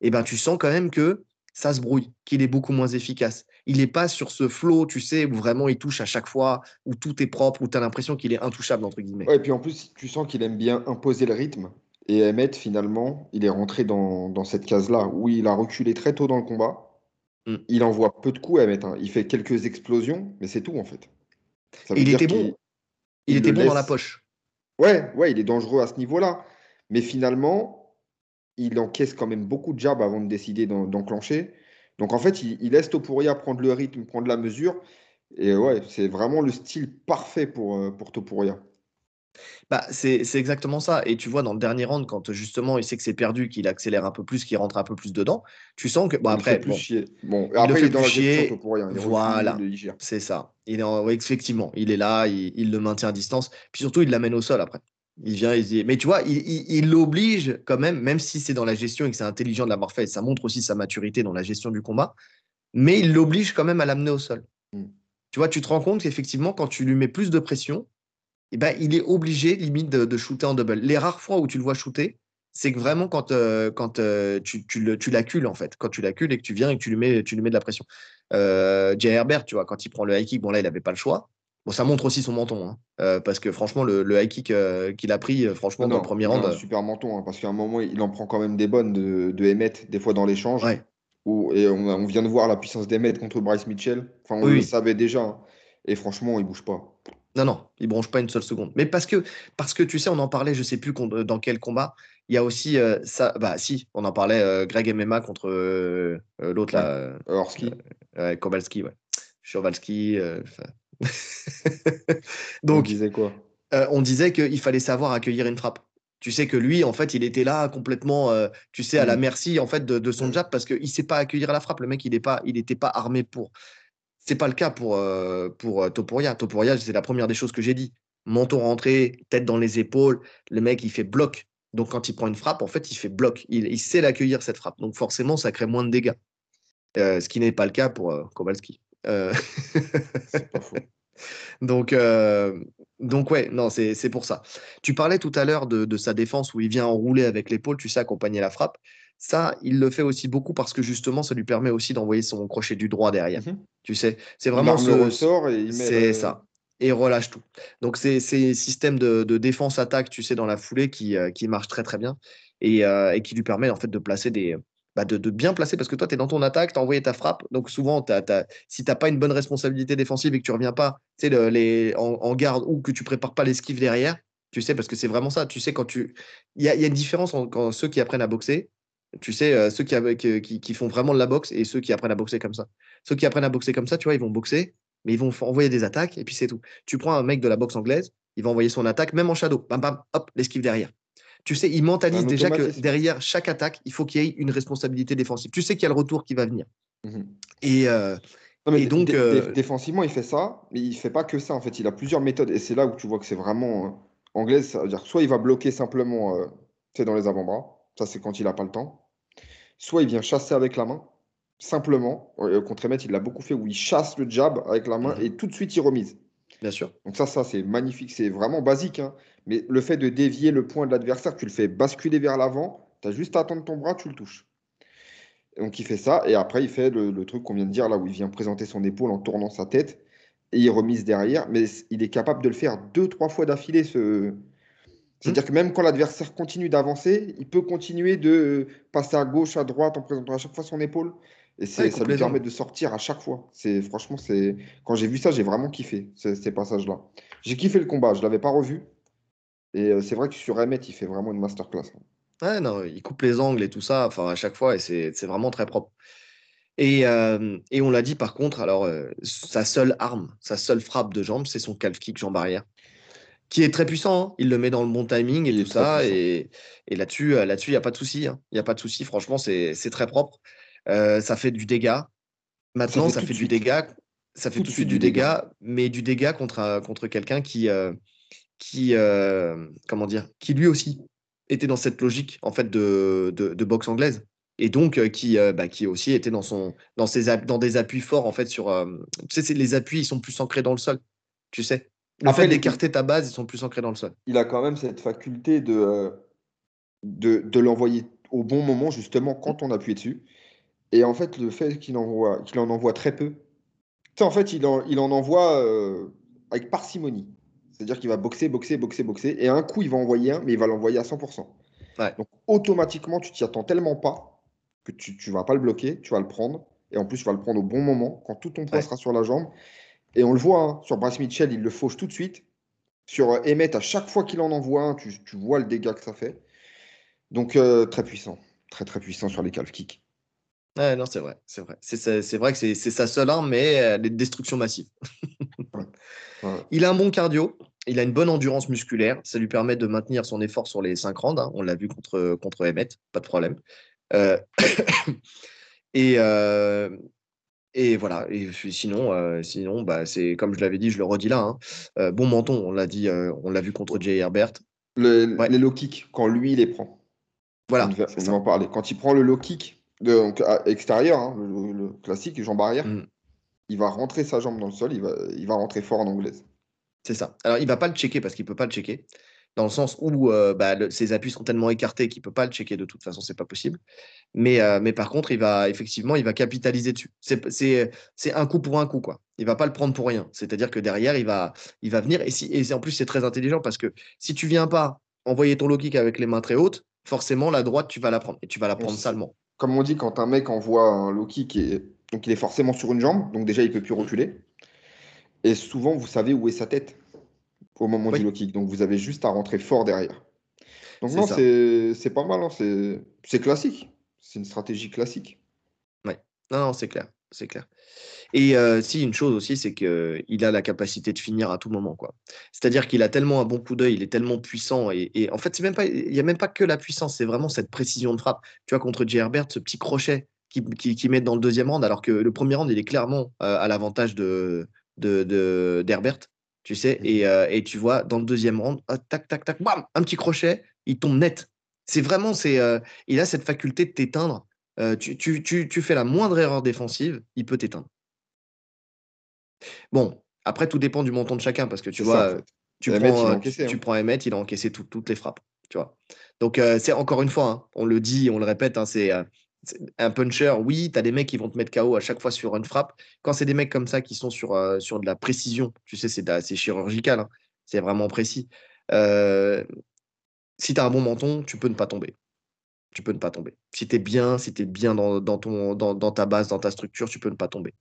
eh ben, tu sens quand même que ça se brouille, qu'il est beaucoup moins efficace. Il n'est pas sur ce flow, tu sais, où vraiment il touche à chaque fois, où tout est propre, où tu as l'impression qu'il est intouchable, entre guillemets. et puis en plus, tu sens qu'il aime bien imposer le rythme. Et Emmett, finalement, il est rentré dans, dans cette case-là, où il a reculé très tôt dans le combat. Mmh. Il envoie peu de coups, Emmett. Hein. Il fait quelques explosions, mais c'est tout, en fait. Il était bon. Il, était bon dans la poche. Ouais, ouais, il est dangereux à ce niveau-là. Mais finalement, il encaisse quand même beaucoup de jabs avant de décider d'enclencher. Donc en fait, il, laisse Topuria prendre le rythme, prendre la mesure. Et ouais, c'est vraiment le style parfait pour, euh, pour Topuria. Bah, c'est exactement ça. Et tu vois, dans le dernier round, quand justement il sait que c'est perdu, qu'il accélère un peu plus, qu'il rentre un peu plus dedans, tu sens que. Bon, après, plus bon, chier. Bon, il le il fait est dans la chier. pour rien. Il Voilà, il c'est ça. Il est en- ouais, effectivement, il est là, il, il le maintient à distance. Puis surtout, il l'amène au sol après. Il vient, il dit. Mais tu vois, il il- il l'oblige quand même, même si c'est dans la gestion et que c'est intelligent de l'avoir fait, ça montre aussi sa maturité dans la gestion du combat, mais il l'oblige quand même à l'amener au sol. Mm. Tu vois, tu te rends compte qu'effectivement, quand tu lui mets plus de pression, eh ben, il est obligé limite de, de shooter en double. Les rares fois où tu le vois shooter, c'est que vraiment quand, euh, quand euh, tu, tu, tu l'accules en fait. Quand tu l'accules et que tu viens et que tu lui mets, tu lui mets de la pression. Euh, Jay Herbert, tu vois, quand il prend le high kick, bon là, il n'avait pas le choix. Bon, ça montre aussi son menton. hein. Euh, parce que franchement, le, le high kick qu'il a pris, franchement, dans le Non, premier il a round. un super menton, hein, parce qu'à un moment, il en prend quand même des bonnes de, de Emmett, des fois dans l'échange. ouais. Où- et on, on vient de voir la puissance d'Emmett contre Bryce Mitchell. Enfin, on Oui, le savait déjà. hein. Et franchement, il bouge pas. Non, non, il bronche pas une seule seconde. Mais parce que, parce que tu sais, on en parlait, je sais plus con- dans quel combat. Il y a aussi euh, ça. Bah, si, on en parlait, euh, Greg MMA contre euh, euh, l'autre là, euh, Orski. ouais, Kowalski, ouais. Churvalski. euh, enfin. on Donc, disait quoi? euh, on disait qu'il fallait savoir accueillir une frappe. Tu sais que lui, en fait, il était là complètement, euh, tu sais, à la Mm. merci en fait de, de son jab parce qu'il ne sait pas accueillir la frappe. Le mec, il n'était pas, il était pas armé pour. C'est pas le cas pour, euh, pour euh, Topuria. Topuria, c'est la première des choses que j'ai dit. Menton rentré, tête dans les épaules. Le mec, il fait bloc. Donc, quand il prend une frappe, en fait, il fait bloc. Il, il sait l'accueillir, cette frappe. Donc, forcément, ça crée moins de dégâts. Euh, ce qui n'est pas le cas pour euh, Kowalski. C'est pas faux. donc, euh, donc ouais, non, c'est c'est pour ça. Tu parlais tout à l'heure de, de sa défense où il vient enrouler avec l'épaule, tu sais, accompagner la frappe. Ça, il le fait aussi beaucoup parce que justement, ça lui permet aussi d'envoyer son crochet du droit derrière. Mhm. Tu sais, c'est vraiment ce, ressort et il met c'est le- ça. Et relâche tout. Donc, c'est c'est système de, de défense-attaque, tu sais, dans la foulée qui, euh, qui marche très, très bien et, euh, et qui lui permet en fait de placer des. bah, de, de bien placer parce que toi, tu es dans ton attaque, tu as envoyé ta frappe. Donc, souvent, si tu n'as pas une bonne responsabilité défensive et que tu reviens pas le- les, en, en garde ou que tu prépares pas l'esquive derrière, tu sais, parce que c'est vraiment ça. Tu sais, quand tu. Il y a, il y a une différence entre ceux qui apprennent à boxer, tu sais, euh, ceux qui, qui, qui- font vraiment de la boxe et ceux qui apprennent à boxer comme ça. Ceux qui apprennent à boxer comme ça, tu vois, ils vont boxer, mais ils vont envoyer des attaques et puis c'est tout. Tu prends un mec de la boxe anglaise, il va envoyer son attaque, même en shadow, bam bam, hop, l'esquive derrière. Tu sais, il mentalise déjà que derrière chaque attaque, il faut qu'il y ait une responsabilité défensive. Tu sais qu'il y a le retour qui va venir. Mhm. Et euh, Non, mais Et dé- donc, euh, dé- défensivement, il fait ça, mais il fait pas que ça. En fait, il a plusieurs méthodes. Et c'est là où tu vois que c'est vraiment euh, anglaise. Ça veut dire que soit il va bloquer simplement sais, dans les avant-bras. Ça, c'est quand il n'a pas le temps. Soit il vient chasser avec la main, simplement. Euh, contre Emmett, il l'a beaucoup fait, où il chasse le jab avec la main Mhm. et tout de suite, il remise. bien sûr. Donc ça, ça c'est magnifique. C'est vraiment basique. hein. Mais le fait de dévier le point de l'adversaire, tu le fais basculer vers l'avant. Tu as juste à attendre ton bras, tu le touches. Donc il fait ça, et après il fait le, le truc qu'on vient de dire là, où il vient présenter son épaule en tournant sa tête, et il remise derrière, mais il est capable de le faire deux, trois fois d'affilée. Ce... C'est-à-dire que même quand l'adversaire continue d'avancer, il peut continuer de passer à gauche, à droite, en présentant à chaque fois son épaule. Et Ouais, il ça lui permet de sortir à chaque fois. C'est, franchement, c'est... quand j'ai vu ça, j'ai vraiment kiffé ces, ces passages-là. J'ai kiffé le combat, je ne l'avais pas revu. Et euh, c'est vrai que sur Emmett, il fait vraiment une masterclass. Ouais, non, il coupe les angles et tout ça, enfin, à chaque fois, et c'est c'est vraiment très propre. Et, euh, et on l'a dit par contre, alors, euh, sa seule arme, sa seule frappe de jambe, c'est son calf kick jambe arrière, qui est très puissant. hein. Il le met dans le bon timing et tout ça. Et, et là-dessus, euh, là-dessus, il n'y a pas de souci. hein. Il n'y a pas de souci. Franchement, c'est très propre. Euh, ça fait du dégât. Maintenant, fait ça fait, du suite. dégât. Ça fait tout, de suite du dégât, mais du dégât contre, contre quelqu'un qui, euh, qui, euh, comment dire, qui lui aussi était dans cette logique en fait de, de, de boxe anglaise et donc euh, qui, euh, bah, qui aussi était dans son dans ses dans des appuis forts en fait sur euh, tu sais les appuis ils sont plus ancrés dans le sol tu sais le Après, fait d'écarter ta base ils sont plus ancrés dans le sol il a quand même cette faculté de, euh, de, de l'envoyer au bon moment, justement, quand on appuie dessus. Et en fait, le fait qu'il envoie, qu'il en envoie très peu, tu sais, en fait, il en, il en envoie euh, avec parcimonie. C'est-à-dire qu'il va boxer, boxer, boxer, boxer. Et un coup, il va envoyer un, mais il va l'envoyer à 100%. Ouais. Donc, automatiquement, tu t'y attends tellement pas que tu ne vas pas le bloquer, tu vas le prendre. Et en plus, tu vas le prendre au bon moment, quand tout ton poids Ouais. sera sur la jambe. Et on le voit, hein, sur Bryce Mitchell, il le fauche tout de suite. Sur euh, Emmett, à chaque fois qu'il en envoie un, tu, tu vois le dégât que ça fait. Donc, euh, très puissant. Très, très puissant sur les calf kicks. non c'est vrai c'est vrai c'est vrai que c'est sa seule arme mais euh, les destructions massives Ouais. il a un bon cardio il a une bonne endurance musculaire. Ça lui permet de maintenir son effort sur les 5 rounds. Hein. On l'a vu contre, contre Emmett, pas de problème. Euh, et, euh, et voilà. Et sinon, euh, sinon bah, c'est comme je l'avais dit, je le redis là. Hein. bon menton, on l'a dit, on l'a vu contre Jay Herbert. Les low kicks, quand lui, il les prend. Voilà. On va, en parler. Quand il prend le low kick, de, donc, extérieur, hein, le, classique, jambe arrière, mm. il va rentrer sa jambe dans le sol, il va, il va rentrer fort en anglaise. C'est ça. Alors, il va pas le checker parce qu'il peut pas le checker, dans le sens où euh, bah, ses appuis sont tellement écartés qu'il peut pas le checker de toute façon, c'est pas possible. Mais, euh, mais par contre, il va effectivement, il va capitaliser dessus. C'est un coup pour un coup, quoi. Il va pas le prendre pour rien. C'est-à-dire que derrière, il va, il va venir. Et, si, et en plus, c'est très intelligent parce que si tu viens pas envoyer ton low kick avec les mains très hautes, forcément, la droite, tu vas la prendre. Et tu vas la prendre salement. Comme on dit, quand un mec envoie un low kick, et... donc il est forcément sur une jambe, donc déjà, il peut plus reculer. Et souvent, vous savez où est sa tête au moment du low kick. Donc, vous avez juste à rentrer fort derrière. Donc, non, c'est pas mal. Hein. C'est classique. C'est une stratégie classique. Ouais. Non, non, c'est clair. C'est clair. Et euh, si, une chose aussi, c'est qu'il a la capacité de finir à tout moment. quoi. C'est-à-dire qu'il a tellement un bon coup d'œil, il est tellement puissant. Et, en fait, même pas, il n'y a même pas que la puissance, c'est vraiment cette précision de frappe. Tu vois, contre J. Herbert, ce petit crochet qui, qui, met dans le deuxième round, alors que le premier round, il est clairement euh, à l'avantage de, d'Herbert, de, tu sais, et, euh, et, tu vois, dans le deuxième round, tac, tac, tac, bam, un petit crochet, il tombe net. C'est vraiment, c'est, euh, il a cette faculté de t'éteindre. Euh, tu, tu, tu, tu, fais la moindre erreur défensive, il peut t'éteindre. Bon, après, tout dépend du montant de chacun, parce que tu vois, tu, prends, tu, hein. prends Emmett, il a encaissé toutes les frappes. Tu vois. Donc, c'est encore une fois, hein, on le dit, on le répète, hein, c'est un puncher, oui, tu as des mecs qui vont te mettre KO à chaque fois sur une frappe. Quand c'est des mecs comme ça qui sont sur, euh, sur de la précision, tu sais, c'est chirurgical, hein, c'est vraiment précis. Euh, si tu as un bon menton, tu peux ne pas tomber. Tu peux ne pas tomber. Si tu es bien, si tu es bien dans, ton, dans, ta base, dans ta structure, tu peux ne pas tomber.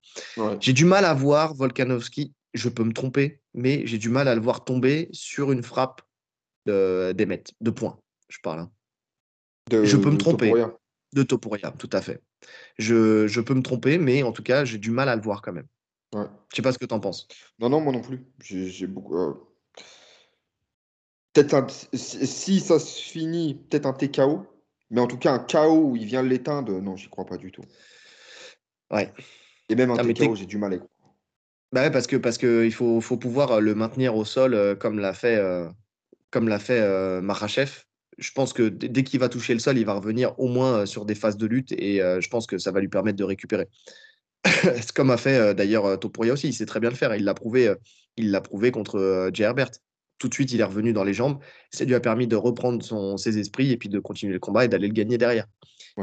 J'ai du mal à voir Volkanovski, je peux me tromper, mais j'ai du mal à le voir tomber sur une frappe d'Emmet, de, points, je parle. Hein. je peux me tromper. De Topuria, tout à fait. Je, je, peux me tromper, mais en tout cas, j'ai du mal à le voir quand même. Ouais. Je sais pas ce que tu en penses. Non, non, moi non plus. J'ai beaucoup. Euh, peut-être si ça se finit, peut-être un TKO, mais en tout cas un KO où il vient l'éteindre, non, j'y crois pas du tout. Ouais. Et même un ah, TKO, j'ai du mal à y croire. Bah ouais, parce que parce que il faut, faut pouvoir le maintenir au sol euh, comme l'a fait euh, comme l'a fait euh, je pense que dès qu'il va toucher le sol, il va revenir au moins euh, sur des phases de lutte et euh, je pense que ça va lui permettre de récupérer. C'est comme a fait euh, d'ailleurs Topuria aussi, il sait très bien le faire. Il l'a prouvé, il l'a prouvé contre Jay Herbert. Tout de suite, il est revenu dans les jambes. Ça lui a permis de reprendre son, ses esprits et puis de continuer le combat et d'aller le gagner derrière.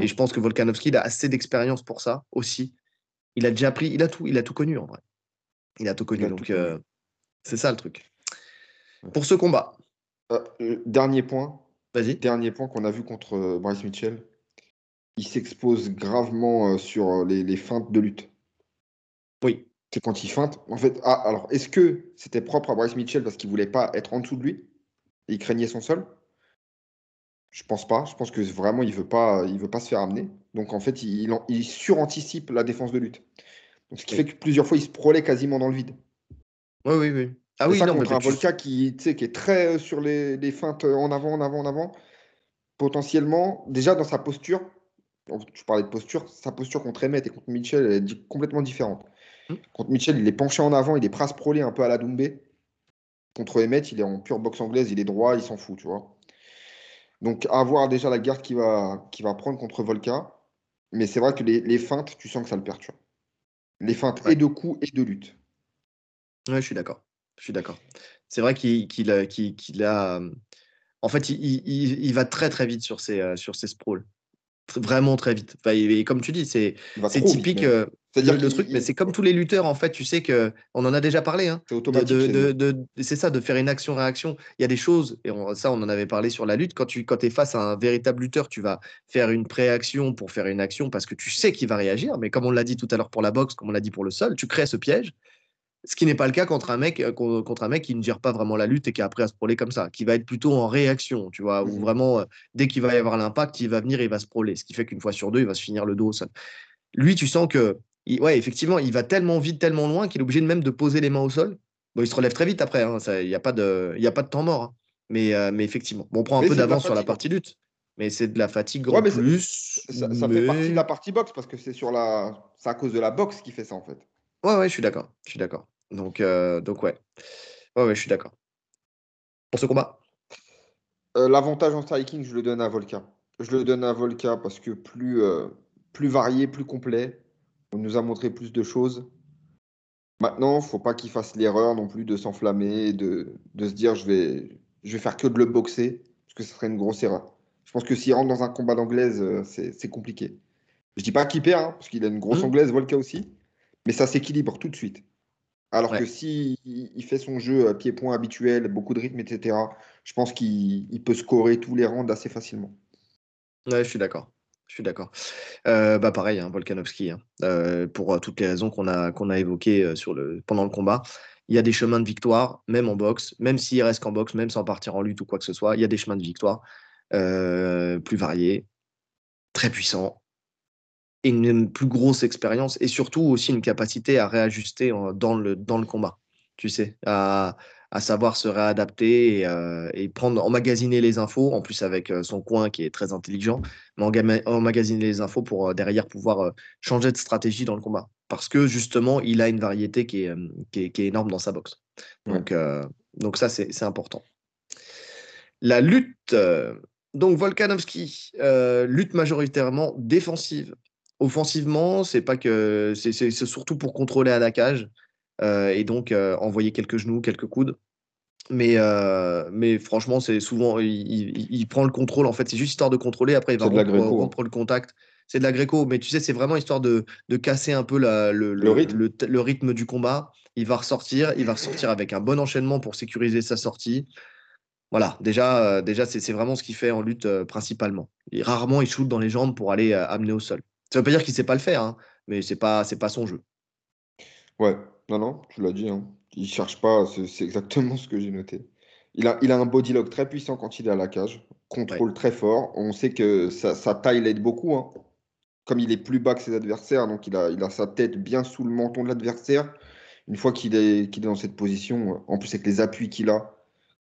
Et je pense que Volkanovski a assez d'expérience pour ça aussi. Il a déjà pris, il a tout, il a tout connu en vrai. Il a tout connu. donc c'est ça le truc. Pour ce combat. dernier point, Dernier point qu'on a vu contre euh, Bryce Mitchell. Il s'expose gravement euh, sur euh, les, feintes de lutte. Oui. C'est quand il feinte. En fait, ah, alors, est-ce que c'était propre à Bryce Mitchell parce qu'il voulait pas être en dessous de lui il craignait son sol? Je pense pas. Je pense que vraiment, il veut pas, il veut pas se faire amener. Donc, en fait, il, il, suranticipe la défense de lutte. Donc, ce qui fait que plusieurs fois, il se prolait quasiment dans le vide. Oui, oui, oui. Ah oui, ça, contre un Volca qui, qui est très euh, sur les, les, feintes euh, en avant, en avant, en avant, potentiellement, déjà dans sa posture, tu parlais de posture, sa posture contre Emmett et contre Mitchell est complètement différente. Hmm. Contre Mitchell, il est penché en avant, il est pras prolé un peu à la Doumbé. Contre Emmett, il est en pure boxe anglaise, il est droit, il s'en fout, tu vois. Donc, à voir déjà la garde qu'il va, qui va prendre contre Volca. Mais c'est vrai que les, les, feintes, tu sens que ça le perturbe. Les feintes et de coups et de lutte. Ouais, je suis d'accord. Je suis d'accord. C'est vrai qu'il a, a, En fait, il, va très très vite sur ses, sur ses sprawls. Vraiment très vite. et, comme tu dis, c'est typique. Euh, cest le, truc, mais c'est comme tous les lutteurs, en fait, tu sais que on en a déjà parlé. Hein, c'est ça, de faire une action-réaction. Il y a des choses, et ça, on en avait parlé sur la lutte. Quand tu quand es face à un véritable lutteur, tu vas faire une préaction pour faire une action parce que tu sais qu'il va réagir. Mais comme on l'a dit tout à l'heure pour la boxe, comme on l'a dit pour le sol, tu crées ce piège. Ce qui n'est pas le cas contre un mec, euh, contre un mec qui ne gère pas vraiment la lutte et qui est après à se proler comme ça, qui va être plutôt en réaction, tu vois, où mmh vraiment, euh, dès qu'il va y avoir l'impact, il va venir et il va se proler. Ce qui fait qu'une fois sur deux, il va se finir le dos au sol. Lui, tu sens que, ouais, effectivement, il va tellement vite, tellement loin qu'il est obligé de même de poser les mains au sol. Bon, il se relève très vite après, hein, il n'y a, pas de, a pas de temps mort. Hein. Mais, euh, mais effectivement, bon, on prend un peu d'avance sur la partie lutte. Mais c'est de la fatigue en plus. Ça, fait partie de la partie boxe parce que c'est sur la, c'est à cause de la boxe qui fait ça en fait. Ouais, ouais, je suis d'accord. Je suis d'accord. Donc, euh, donc ouais. Ouais, ouais, je suis d'accord. Pour ce combat? Euh, L'avantage en striking, je le donne à Volca. Je le donne à Volca parce que plus, plus varié, plus complet. On nous a montré plus de choses. Maintenant, il ne faut pas qu'il fasse l'erreur non plus de s'enflammer, de, de se dire je vais, je vais faire que de le boxer, parce que ce serait une grosse erreur. Je pense que s'il rentre dans un combat d'anglaise, euh, c'est compliqué. Je dis pas qu'il perd, hein, parce qu'il a une grosse mmh. anglaise, Volka aussi, mais ça s'équilibre tout de suite. Alors que si il fait son jeu à pied-point habituel, beaucoup de rythme, etc., je pense qu'il peut scorer tous les rounds assez facilement. Ouais, je suis d'accord. Je suis d'accord. Euh, bah pareil, hein, Volkanovski, hein. Euh, pour euh, toutes les raisons qu'on a, qu'on a évoquées sur le, pendant le combat. Il y a des chemins de victoire, même en boxe, même s'il reste qu'en boxe, même sans partir en lutte ou quoi que ce soit, il y a des chemins de victoire plus variés, très puissants, et une, plus grosse expérience, et surtout aussi une capacité à réajuster dans, le, dans le combat, tu sais, à, à savoir se réadapter et, euh, prendre, emmagasiner les infos, en plus avec euh, son coin qui est très intelligent, mais emmagasiner les infos pour euh, derrière pouvoir changer de stratégie dans le combat. Parce que justement, il a une variété qui est, qui est, énorme dans sa boxe. Donc, donc ça, c'est important. La lutte, donc Volkanovski, lutte majoritairement défensive. Offensivement, c'est pas que c'est surtout pour contrôler à la cage. Euh, et donc euh, envoyer quelques genoux, quelques coudes. Mais, euh, mais franchement, c'est souvent, il, prend le contrôle. En fait, c'est juste histoire de contrôler. Après, il va hein. rompre, le contact. C'est de la gréco, mais tu sais, c'est vraiment histoire de, de casser un peu la, le, le, rythme. Le, rythme du combat. Il va ressortir, il va ressortir avec un bon enchaînement pour sécuriser sa sortie. Voilà, déjà, déjà c'est vraiment ce qu'il fait en lutte principalement. Et rarement, il shoot dans les jambes pour aller amener au sol. Ça ne veut pas dire qu'il ne sait pas le faire, hein, mais ce n'est pas, pas son jeu. Ouais, non, non, tu l'as dit. Hein. Il cherche pas, c'est exactement ce que j'ai noté. Il a, il a un body lock très puissant quand il est à la cage, contrôle très fort. On sait que sa, taille l'aide beaucoup. Hein. Comme il est plus bas que ses adversaires, donc il a, il a sa tête bien sous le menton de l'adversaire. Une fois qu'il est, qu'il est dans cette position, en plus avec les appuis qu'il a,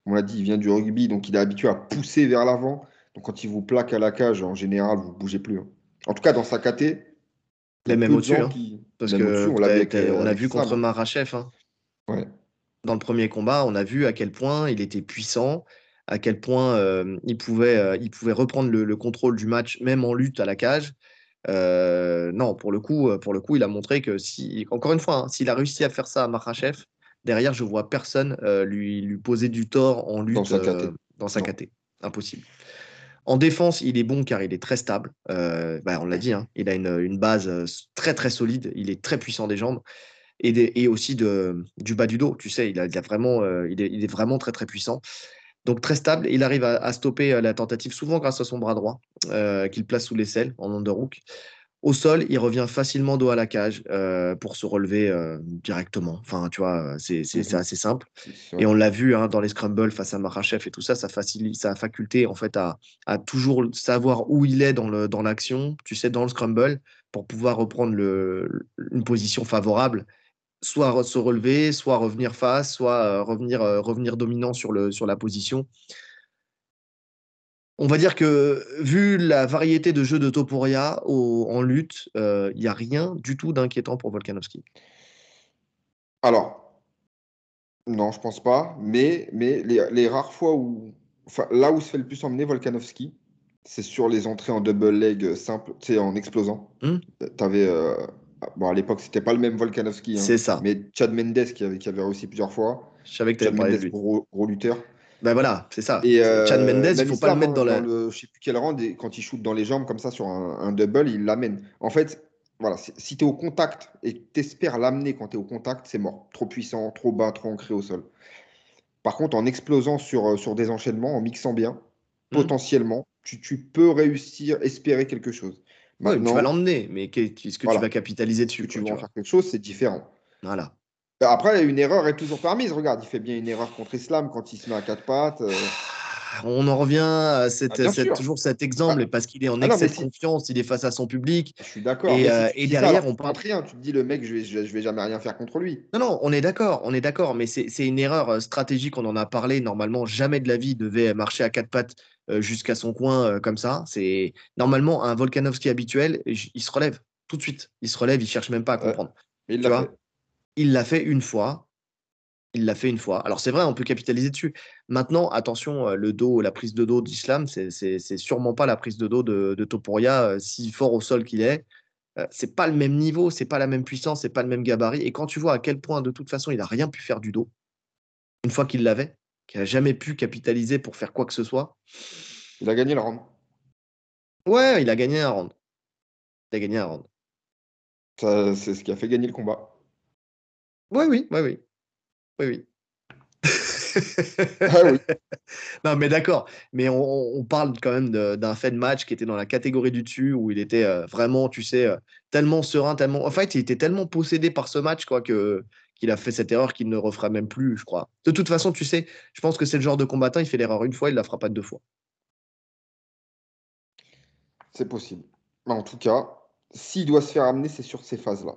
on l'a dit, il vient du rugby, donc il est habitué à pousser vers l'avant. Donc quand il vous plaque à la cage, en général, vous ne bougez plus. Hein. En tout cas, dans sa KT, les mêmes au-dessus. Hein. Parce que on, a, vu contre Marachev. Hein. Dans le premier combat, on a vu à quel point il était puissant, à quel point euh, il, pouvait, euh, il pouvait reprendre le, contrôle du match, même en lutte à la cage. Euh, non, pour le, coup, pour le coup, il a montré que si, encore une fois, hein, s'il a réussi à faire ça à Marachev, derrière, je vois personne lui, lui poser du tort en lutte dans sa KT. Impossible. En défense, il est bon car il est très stable. Euh, bah, on l'a dit, hein, il a une, base euh, très très solide. Il est très puissant des jambes et, aussi du bas du dos. Tu sais, euh, il, est, vraiment très très puissant. Donc très stable. Il arrive à, stopper la tentative souvent grâce à son bras droit qu'il place sous l'aisselle en underhook. Au sol, il revient facilement dos à la cage euh, pour se relever euh, directement. Enfin, tu vois, c'est mmh assez simple. Et on l'a vu hein, dans les scrambles face à Marachev et tout ça, ça facilite sa faculté en fait à, toujours savoir où il est dans l'action, dans tu sais, dans le scramble, pour pouvoir reprendre le, une position favorable, soit se relever, soit revenir face, soit euh, revenir, revenir dominant sur, le, sur la position on va dire que vu la variété de jeux de Topuria en lutte, il euh, n'y a rien du tout d'inquiétant pour Volkanovski. Alors, non, je pense pas. Mais, mais les, rares fois où. là où se fait le plus emmener Volkanovski, c'est sur les entrées en double leg simple, tu sais, en explosant. Tu avais. Euh, bon, à l'époque, c'était pas le même Volkanovski. Hein, c'est ça. Mais Chad Mendes qui avait, qui avait réussi plusieurs fois. Je savais que tu avais de Gros, gros lutteur. Ben voilà, c'est ça. Et euh, Chad Mendes, il faut pas le mettre dans, la. Le, je sais plus quel rang, quand il shoot dans les jambes comme ça sur un, double, il l'amène. En fait, voilà, si tu es au contact et tu espères l'amener quand tu es au contact, c'est mort. Trop puissant, trop bas, trop ancré au sol. Par contre, en explosant sur, euh, sur des enchaînements, en mixant bien, hmm. potentiellement, tu, tu, peux réussir, espérer quelque chose. Maintenant, tu vas l'emmener, mais est-ce que tu vas capitaliser dessus Tu vas en faire quelque chose, c'est différent. Voilà. Après, une erreur est toujours permise. Regarde, il fait bien une erreur contre Islam quand il se met à quatre pattes. Euh. on en revient à cette, ah, toujours cet exemple, ah. parce qu'il est en ah excès de confiance, il est face à son public. Je suis d'accord. Et, euh, derrière, on parle rien. Tu te dis, le mec, je vais, je, vais jamais rien faire contre lui. Non, non, on est d'accord, on est d'accord, mais c'est une erreur euh, stratégique. On en a parlé. Normalement, jamais de la vie devait marcher à quatre pattes euh, jusqu'à son coin comme ça. C'est normalement un Volkanovski habituel. Il se relève tout de suite. Il se relève, il cherche même pas à comprendre. il l'a fait. Il l'a fait une fois il l'a fait une fois. Alors c'est vrai, on peut capitaliser dessus. Maintenant, attention, euh, le dos, la prise de dos d'Islam, c'est sûrement pas la prise de dos de, Topuria, euh, si fort au sol qu'il est. Euh, c'est pas le même niveau, c'est pas la même puissance, c'est pas le même gabarit. Et quand tu vois à quel point, de toute façon, il a rien pu faire du dos, une fois qu'il l'avait, qu'il a jamais pu capitaliser pour faire quoi que ce soit. Il a gagné le round. Ouais, il a gagné un round. Il a gagné un round. C'est ce qui a fait gagner le combat. Oui, oui, oui, oui. Oui, oui. ah oui. non, mais d'accord. Mais on, parle quand même d'un fait de match qui était dans la catégorie du dessus, où il était euh, vraiment, tu sais, euh, tellement serein, tellement. En fait, il était tellement possédé par ce match, quoi, que qu'il a fait cette erreur qu'il ne refera même plus, je crois. De toute façon, tu sais, je pense que c'est le genre de combattant, il fait l'erreur une fois, il la fera pas deux fois. C'est possible. en tout cas, s'il doit se faire amener, c'est sur ces phases-là.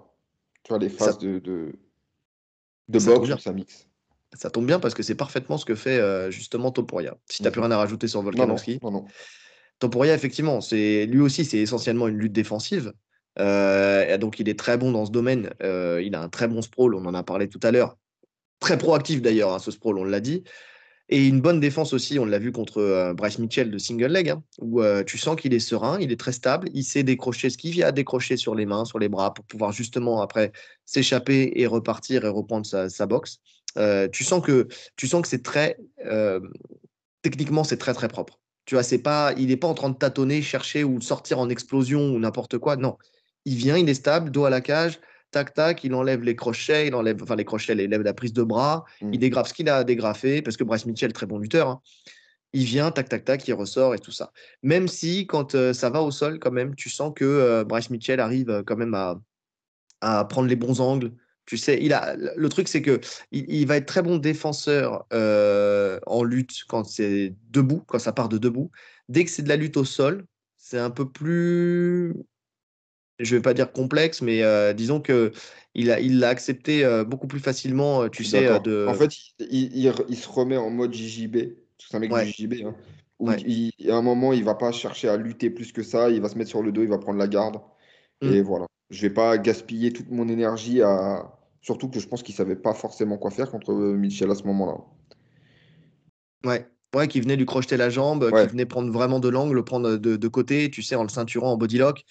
Tu vois, les phases de de boxe ça mixe. Ça tombe bien parce que c'est parfaitement ce que fait euh, justement Topuria. Si tu n'as plus rien à rajouter sur Volkanovski. Non, non, Topuria, effectivement, c'est lui aussi, c'est essentiellement une lutte défensive. Euh, donc il est très bon dans ce domaine. Euh, il a un très bon sprawl, on en a parlé tout à l'heure. Très proactif d'ailleurs, hein, ce sprawl, on l'a dit. Et une bonne défense aussi, on l'a vu contre Bryce Mitchell de single leg, hein, où tu sens qu'il est serein, il est très stable, il sait décrocher ce qu'il vient à décrocher sur les mains, sur les bras, pour pouvoir justement après s'échapper et repartir et reprendre sa, boxe. tu sens que tu sens que c'est très techniquement c'est très très propre. Tu vois, c'est pas, il n'est pas en train de tâtonner, chercher ou sortir en explosion ou n'importe quoi. Non, il vient, il est stable, dos à la cage, tac, tac, il enlève les crochets, il enlève, enfin les crochets, il enlève la prise de bras, il mmh. dégrafe ce qu'il a à dégrafer, parce que Bryce Mitchell, très bon lutteur, hein. il vient, tac, tac, tac, il ressort et tout ça. Même si, quand euh, ça va au sol, quand même, tu sens que euh, Bryce Mitchell arrive euh, quand même à, à, prendre les bons angles. Tu sais, il a, le truc, c'est que il, va être très bon défenseur en lutte quand c'est debout, quand ça part de debout. Dès que c'est de la lutte au sol, c'est un peu plus je vais pas dire complexe, mais euh, disons que il a, il l'a accepté euh, beaucoup plus facilement, euh, tu sais. De... En fait, il, il, se remet en mode JJB. C'est un mec de JJB. Hein, où il, à un moment, il va pas chercher à lutter plus que ça. Il va se mettre sur le dos, il va prendre la garde. Mmh. Et voilà. Je vais pas gaspiller toute mon énergie à. Surtout que je pense qu'il savait pas forcément quoi faire contre Michel à ce moment-là. Ouais. Ouais, qui venait lui crocheter la jambe, qui venait prendre vraiment de l'angle, prendre de, de, côté, tu sais, en le ceinturant en bodylock.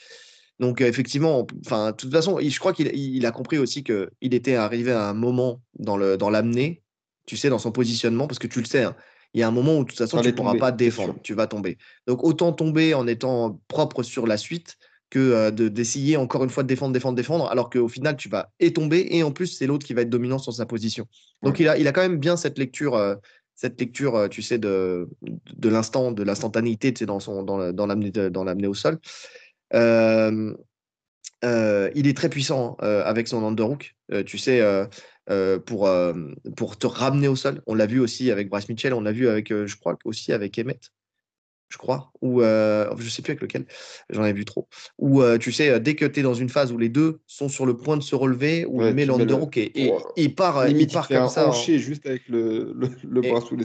Donc effectivement, enfin, de toute façon, je crois qu'il a compris aussi qu'il était arrivé à un moment dans le dans l'amener, tu sais, dans son positionnement, parce que tu le sais, hein, il y a un moment où de toute façon tu ne pourras pas défendre, tu vas tomber. Donc autant tomber en étant propre sur la suite que de d'essayer encore une fois de défendre, défendre, défendre, alors qu'au final tu vas et tomber et en plus c'est l'autre qui va être dominant sur sa position. Donc il a il a quand même bien cette lecture. cette lecture, tu sais, de, de l'instant, de l'instantanéité, tu sais, dans, son, dans, dans l'amener au sol. Il est très puissant avec son underhook. tu sais, pour, pour te ramener au sol. On l'a vu aussi avec Bryce Mitchell, on l'a vu avec, je crois aussi avec Emmett, je crois, ou euh, je sais plus avec lequel, j'en ai vu trop. Ou tu sais, dès que tu es dans une phase où les deux sont sur le point de se relever, où il met l'underhook et, et, il part, il part comme ça. juste avec le, le, bras sous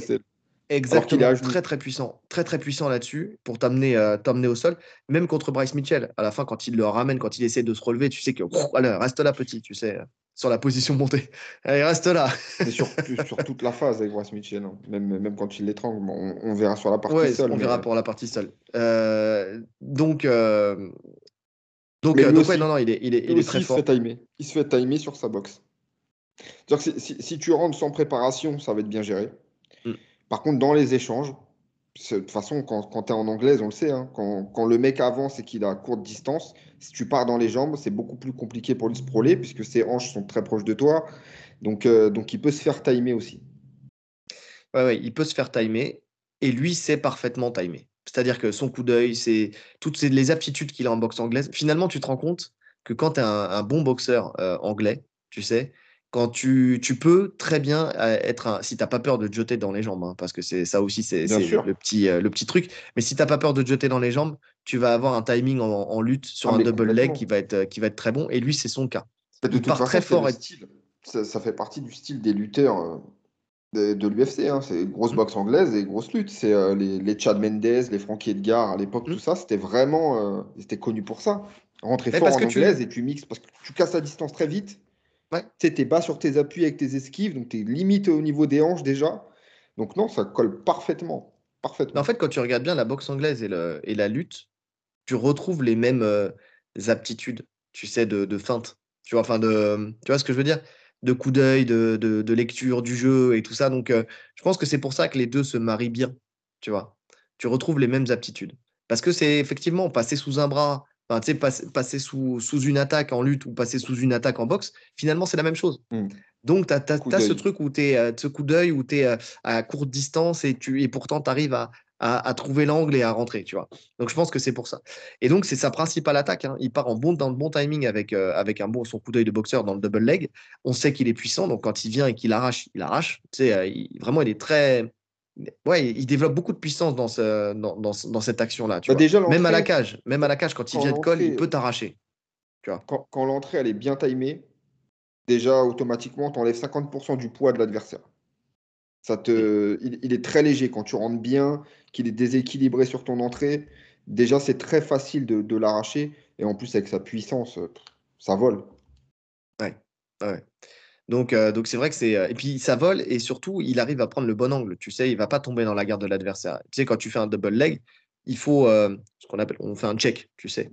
Exactement, très très puissant, très très puissant là-dessus pour t'amener euh, t'amener au sol. Même contre Bryce Mitchell, à la fin quand il le ramène, quand il essaie de se relever, tu sais que allez, reste là petit, tu sais, sur la position montée. Allez, reste là. C'est sur, sur, toute la phase avec Bryce Mitchell, hein. même, même quand il l'étrangle, on, verra sur la partie seule. On verra pour la partie seule. Euh, donc euh, donc, donc ouais, non non, il est il est, il est très fort. Se fait timer. Il se fait timer sur sa boxe. Que si, si, tu rentres sans préparation, ça va être bien géré. Par contre, dans les échanges, de toute façon, quand, tu es en anglaise, on le sait, hein, quand, le mec avance et qu'il a courte distance, si tu pars dans les jambes, c'est beaucoup plus compliqué pour lui se puisque ses hanches sont très proches de toi. Donc, euh, il peut se faire timer aussi. Ouais, il peut se faire timer et lui sait parfaitement timer. C'est-à-dire que son coup d'œil, c'est toutes les aptitudes qu'il a en boxe anglaise. Finalement, tu te rends compte que quand tu es un, bon boxeur euh, anglais, tu sais, quand tu, tu peux très bien euh, être un, si tu n'as pas peur de te jeter dans les jambes, hein, parce que c'est ça aussi, c'est le petit, euh, le petit truc. Mais si tu n'as pas peur de te jeter dans les jambes, tu vas avoir un timing en, lutte sur ah, un double leg qui va, être, qui va être très bon. Et lui, c'est son cas. De Il part très fort. Et... Style. Ça, ça, fait partie du style des lutteurs de, l'UFC. Hein. C'est grosse mmh. boxe anglaise et grosse lutte. C'est euh, les, les, Chad Mendes, les Frankie Edgar à l'époque, mmh. tout ça, c'était vraiment. Euh, c'était connu pour ça. Rentrer fort en anglaise et tu mixes parce que tu casses la distance très vite. Ouais. Tu sais, bas sur tes appuis avec tes esquives, donc tu es limite au niveau des hanches déjà. Donc non, ça colle parfaitement. parfaitement. en fait, quand tu regardes bien la boxe anglaise et, le, et la lutte, tu retrouves les mêmes euh, aptitudes, tu sais, de, de feinte. Tu vois, de, tu vois ce que je veux dire? De coup d'œil, de, de, lecture du jeu et tout ça. Donc, euh, je pense que c'est pour ça que les deux se marient bien, tu vois? Tu retrouves les mêmes aptitudes. Parce que c'est effectivement passer sous un bras, enfin, tu sais, passer, sous, sous, une attaque en lutte ou passer sous une attaque en boxe, finalement, c'est la même chose. Mmh. Donc, tu as, ce truc où tu es, euh, ce coup d'œil, où tu es euh, à courte distance et, tu, et pourtant tu arrives à, à, trouver l'angle et à rentrer, tu vois. Donc je pense que c'est pour ça. Et donc c'est sa principale attaque. Hein. Il part en bon, dans le bon timing avec, euh, avec un bon, son coup d'œil de boxeur dans le double leg. On sait qu'il est puissant, donc quand il vient et qu'il arrache, il arrache. Tu sais, euh, vraiment, il est très. Ouais, il développe beaucoup de puissance dans, ce, dans, dans, cette action-là. Bah, déjà, même à la cage, même à la cage, quand il vient de colle, il peut t'arracher. Tu vois. Quand, quand l'entrée elle est bien timée, déjà automatiquement, tu enlèves 50% du poids de l'adversaire. Ça te, il, est très léger quand tu rentres bien, qu'il est déséquilibré sur ton entrée. Déjà, c'est très facile de, l'arracher. Et en plus, avec sa puissance, ça vole. Ouais, ouais. Donc, euh, donc c'est vrai que c'est. Euh, et puis, ça vole et surtout, il arrive à prendre le bon angle. Tu sais, il va pas tomber dans la garde de l'adversaire. Tu sais, quand tu fais un double leg, il faut euh, ce qu'on appelle, on fait un check, tu sais.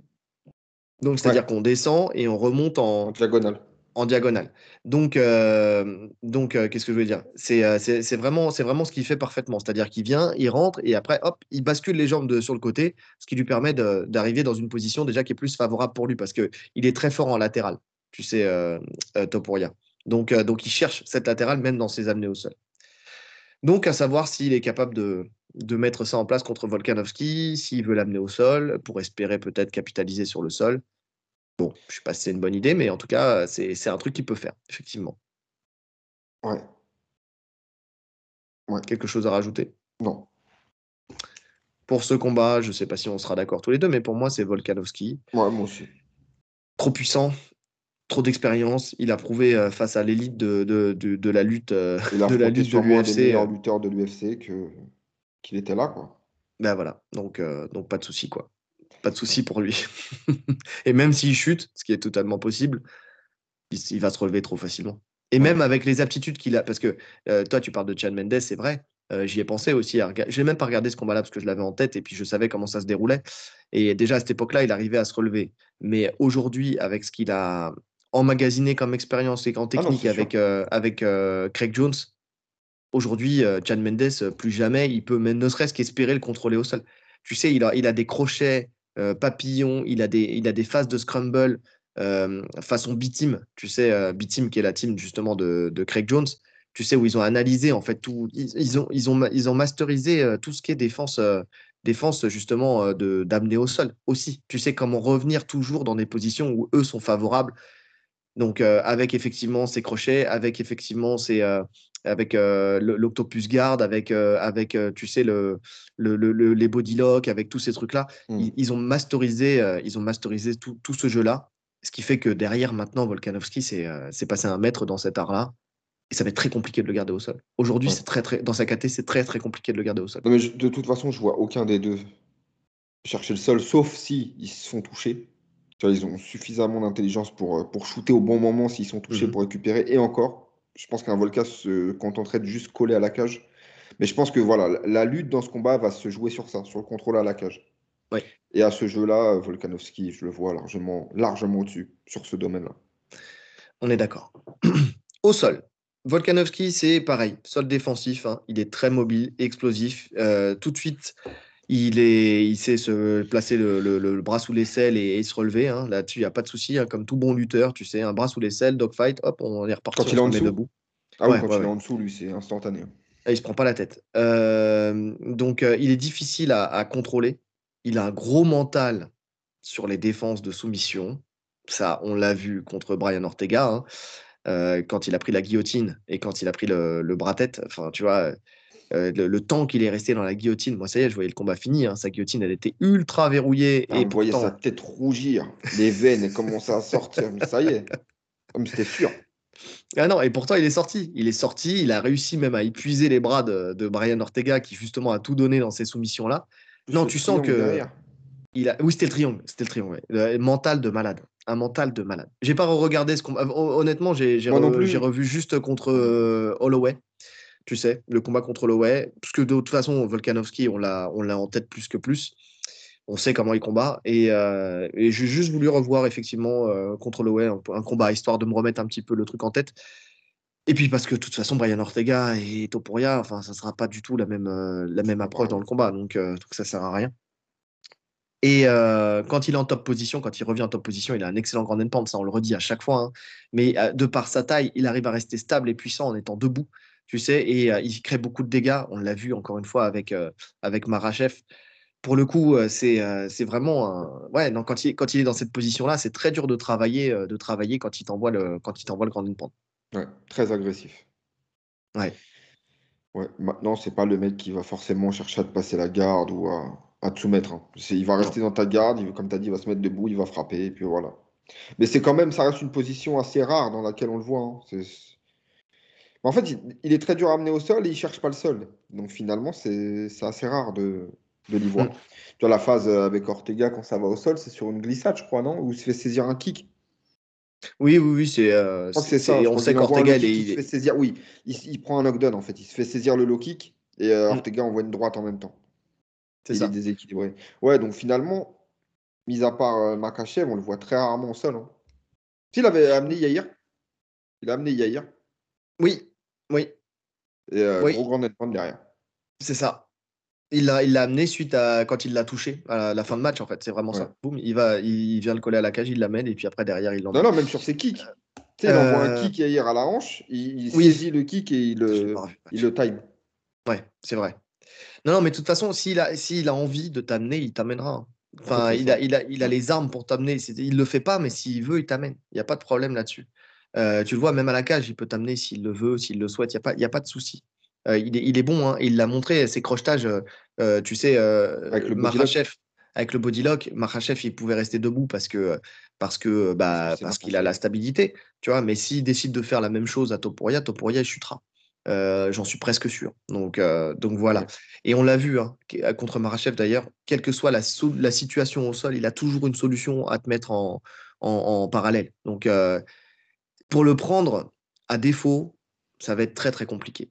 Donc, c'est-à-dire qu'on descend et on remonte en, en diagonale en diagonale. Donc, euh, donc qu'est-ce que je veux dire? Euh, C'est vraiment, vraiment ce qu'il fait parfaitement. C'est-à-dire qu'il vient, il rentre et après, hop, il bascule les jambes de, sur le côté, ce qui lui permet d'arriver dans une position déjà qui est plus favorable pour lui parce qu'il est très fort en latéral, tu sais, Topuria. Donc, donc, il cherche cette latérale même dans ses amenés au sol. Donc, à savoir s'il est capable de, de mettre ça en place contre Volkanovski, s'il veut l'amener au sol, pour espérer peut-être capitaliser sur le sol. Bon, je sais pas si c'est une bonne idée, mais en tout cas, c'est un truc qu'il peut faire, effectivement. Ouais. Ouais. Quelque chose à rajouter? Non. Pour ce combat, je ne sais pas si on sera d'accord tous les deux, mais pour moi, c'est Volkanovski. Ouais, moi aussi. Trop puissant, trop d'expérience. Il a prouvé euh, face à l'élite de, de, de, la lutte, euh, de la lutte de l'UFC. euh. de l'UFC qu'il était là, quoi. Ben voilà, donc, donc pas de souci, quoi pas de souci pour lui. et même s'il chute, ce qui est totalement possible, il, va se relever trop facilement. Et même avec les aptitudes qu'il a, parce que euh, toi, tu parles de Chad Mendes, c'est vrai. Euh, j'y ai pensé aussi. À Je n'ai même pas regardé ce combat-là parce que je l'avais en tête et puis je savais comment ça se déroulait. Et déjà à cette époque-là, il arrivait à se relever. Mais aujourd'hui, avec ce qu'il a emmagasiné comme expérience et en ah technique avec, euh, avec Craig Jones, aujourd'hui, Chad Mendes, plus jamais, il peut même ne serait-ce qu'espérer le contrôler au sol. Tu sais, il a, il a des crochets euh, papillon, il a des, il a des phases de scramble euh, façon B-Team, tu sais, euh, B-Team qui est la team justement de, Craig Jones, tu sais, où ils ont analysé en fait tout, ils, ont, ils, ont, ils ont masterisé tout ce qui est défense, défense justement d'amener au sol aussi. Tu sais comment revenir toujours dans des positions où eux sont favorables. Donc avec effectivement ces crochets, avec effectivement ces, avec euh, l'Octopus Guard, avec, euh, avec euh, tu sais, le, le, le, les bodylock, avec tous ces trucs-là. Mm. Ils, ont masterisé, ils ont masterisé tout, tout ce jeu-là. Ce qui fait que derrière, maintenant, Volkanovski c'est passé un maître dans cet art-là. Et ça va être très compliqué de le garder au sol. Aujourd'hui, c'est très, très, dans sa KT, c'est très, très compliqué de le garder au sol. mais de toute façon, je vois aucun des deux chercher le sol, sauf si ils se ils ont suffisamment d'intelligence pour, pour shooter au bon moment s'ils sont touchés mm-hmm. pour récupérer. Et encore, je pense qu'un Volca se contenterait de juste coller à la cage. Mais je pense que voilà, la lutte dans ce combat va se jouer sur ça, sur le contrôle à la cage. Et à ce jeu-là, Volkanovski, je le vois largement, largement au-dessus sur ce domaine-là. On est d'accord. Au sol, Volkanovski, c'est pareil, sol défensif, hein. il est très mobile, explosif. Euh, tout de suite, il, est, il sait se placer le, bras sous l'aisselle et, et se relever. Hein. Là-dessus, il n'y a pas de souci. Hein. Comme tout bon lutteur, tu sais, un bras sous l'aisselle, dogfight, hop, on est reparti. Quand il est en dessous. Debout. Ah oui, quand il est en dessous, lui, c'est instantané. Ah, il se prend pas la tête. Euh, donc, euh, il est difficile à, contrôler. Il a un gros mental sur les défenses de soumission. Ça, on l'a vu contre Brian Ortega. Hein. quand il a pris la guillotine et quand il a pris le, le bras-tête. Enfin, tu vois, le, temps qu'il est resté dans la guillotine, moi, ça y est, je voyais le combat fini. Hein. sa guillotine, elle était ultra verrouillée. Ah, et on voyait sa tête rougir, les veines commençaient à sortir. Mais ça y est, comme c'était sûr. Ah non, et pourtant il est sorti. Il est sorti, il a réussi même à épuiser les bras de, de Brian Ortega qui justement a tout donné dans ces soumissions-là. Non, tu sens que. Il a... Oui, c'était le triangle. C'était le triangle. mental de malade. Un mental de malade. J'ai pas regardé ce combat. Honnêtement, j'ai revu juste contre euh, Holloway. Tu sais, le combat contre Holloway. Parce que de toute façon, Volkanovski, on l'a en tête plus que plus. On sait comment il combat. Et, euh, j'ai juste voulu revoir effectivement euh, contre Holloway un, un, combat, histoire de me remettre un petit peu le truc en tête. Et puis parce que de toute façon, Brian Ortega et Topuria, enfin, ça sera pas du tout la même, la même approche dans le combat. Donc, donc ça sert à rien. Et euh, quand il est en top position, quand il revient en top position, il a un excellent grand end ça on le redit à chaque fois. Hein. Mais euh, de par sa taille, il arrive à rester stable et puissant en étant debout, tu sais, et euh, il crée beaucoup de dégâts. On l'a vu encore une fois avec, avec Marachev. Pour le coup, c'est c'est vraiment un... ouais, non, quand, il, quand il est dans cette position-là, c'est très dur de travailler, de travailler quand il t'envoie le, quand il t'envoie le grand end Ouais, très agressif. Ouais. Ouais, maintenant, c'est pas le mec qui va forcément chercher à te passer la garde ou à à te soumettre. Hein. Il va rester dans ta garde, il, comme tu as dit, il va se mettre debout, il va frapper, et puis voilà. Mais c'est quand même, ça reste une position assez rare dans laquelle on le voit. Hein. En fait, il, est très dur à amener au sol et il cherche pas le sol. Donc finalement, c'est assez rare de, de l'y voir. Mm. Tu vois, la phase avec Ortega, quand ça va au sol, c'est sur une glissade, je crois, non? Où il se fait saisir un kick. Oui, oui, oui, c'est. Euh, ça. On sait qu'Ortega, il, il, se fait saisir. Oui, il, prend un knockdown en fait. Il se fait saisir le low kick et euh, mm. Ortega envoie une droite en même temps. C'est ça. est déséquilibré. Ouais, donc finalement, mis à part euh, Makachev, on le voit très rarement au sol. Hein. S'il avait amené Yair, il a amené Yair. Oui, oui. Et euh, gros grand net derrière. C'est ça. Il l'a il amené suite à quand il l'a touché à la fin de match en fait. C'est vraiment ça. Boum, il va, il vient le coller à la cage, il l'amène et puis après derrière il l'emmène. Non non, même sur ses kicks. Tu sais, il envoie un euh, kick Yair à la hanche, il, saisit le kick et il, le, il le time. Ouais, c'est vrai. Non, non, mais de toute façon, s'il a, s'il a envie de t'amener, il t'amènera. Enfin, il a, il, a, il a les armes pour t'amener. Il ne le fait pas, mais s'il veut, il t'amène. Il n'y a pas de problème là-dessus. Euh, tu le vois, même à la cage, il peut t'amener s'il le veut, s'il le souhaite. Il n'y a, pas, y a pas de souci. Euh, il, est, il est bon, hein, il l'a montré, ses crochetages, euh, tu sais, avec le Mahachev, avec le bodylock, Mahachev, il pouvait rester debout parce que parce que bah, parce qu'il a la stabilité, tu vois. Mais s'il décide de faire la même chose à Topuria, Topuria il chutera. J'en suis presque sûr. Donc, donc voilà. Et on l'a vu hein, contre Marachev d'ailleurs, quelle que soit la, la, situation au sol, il a toujours une solution à te mettre en, en, parallèle. Donc pour le prendre à défaut, ça va être très très compliqué.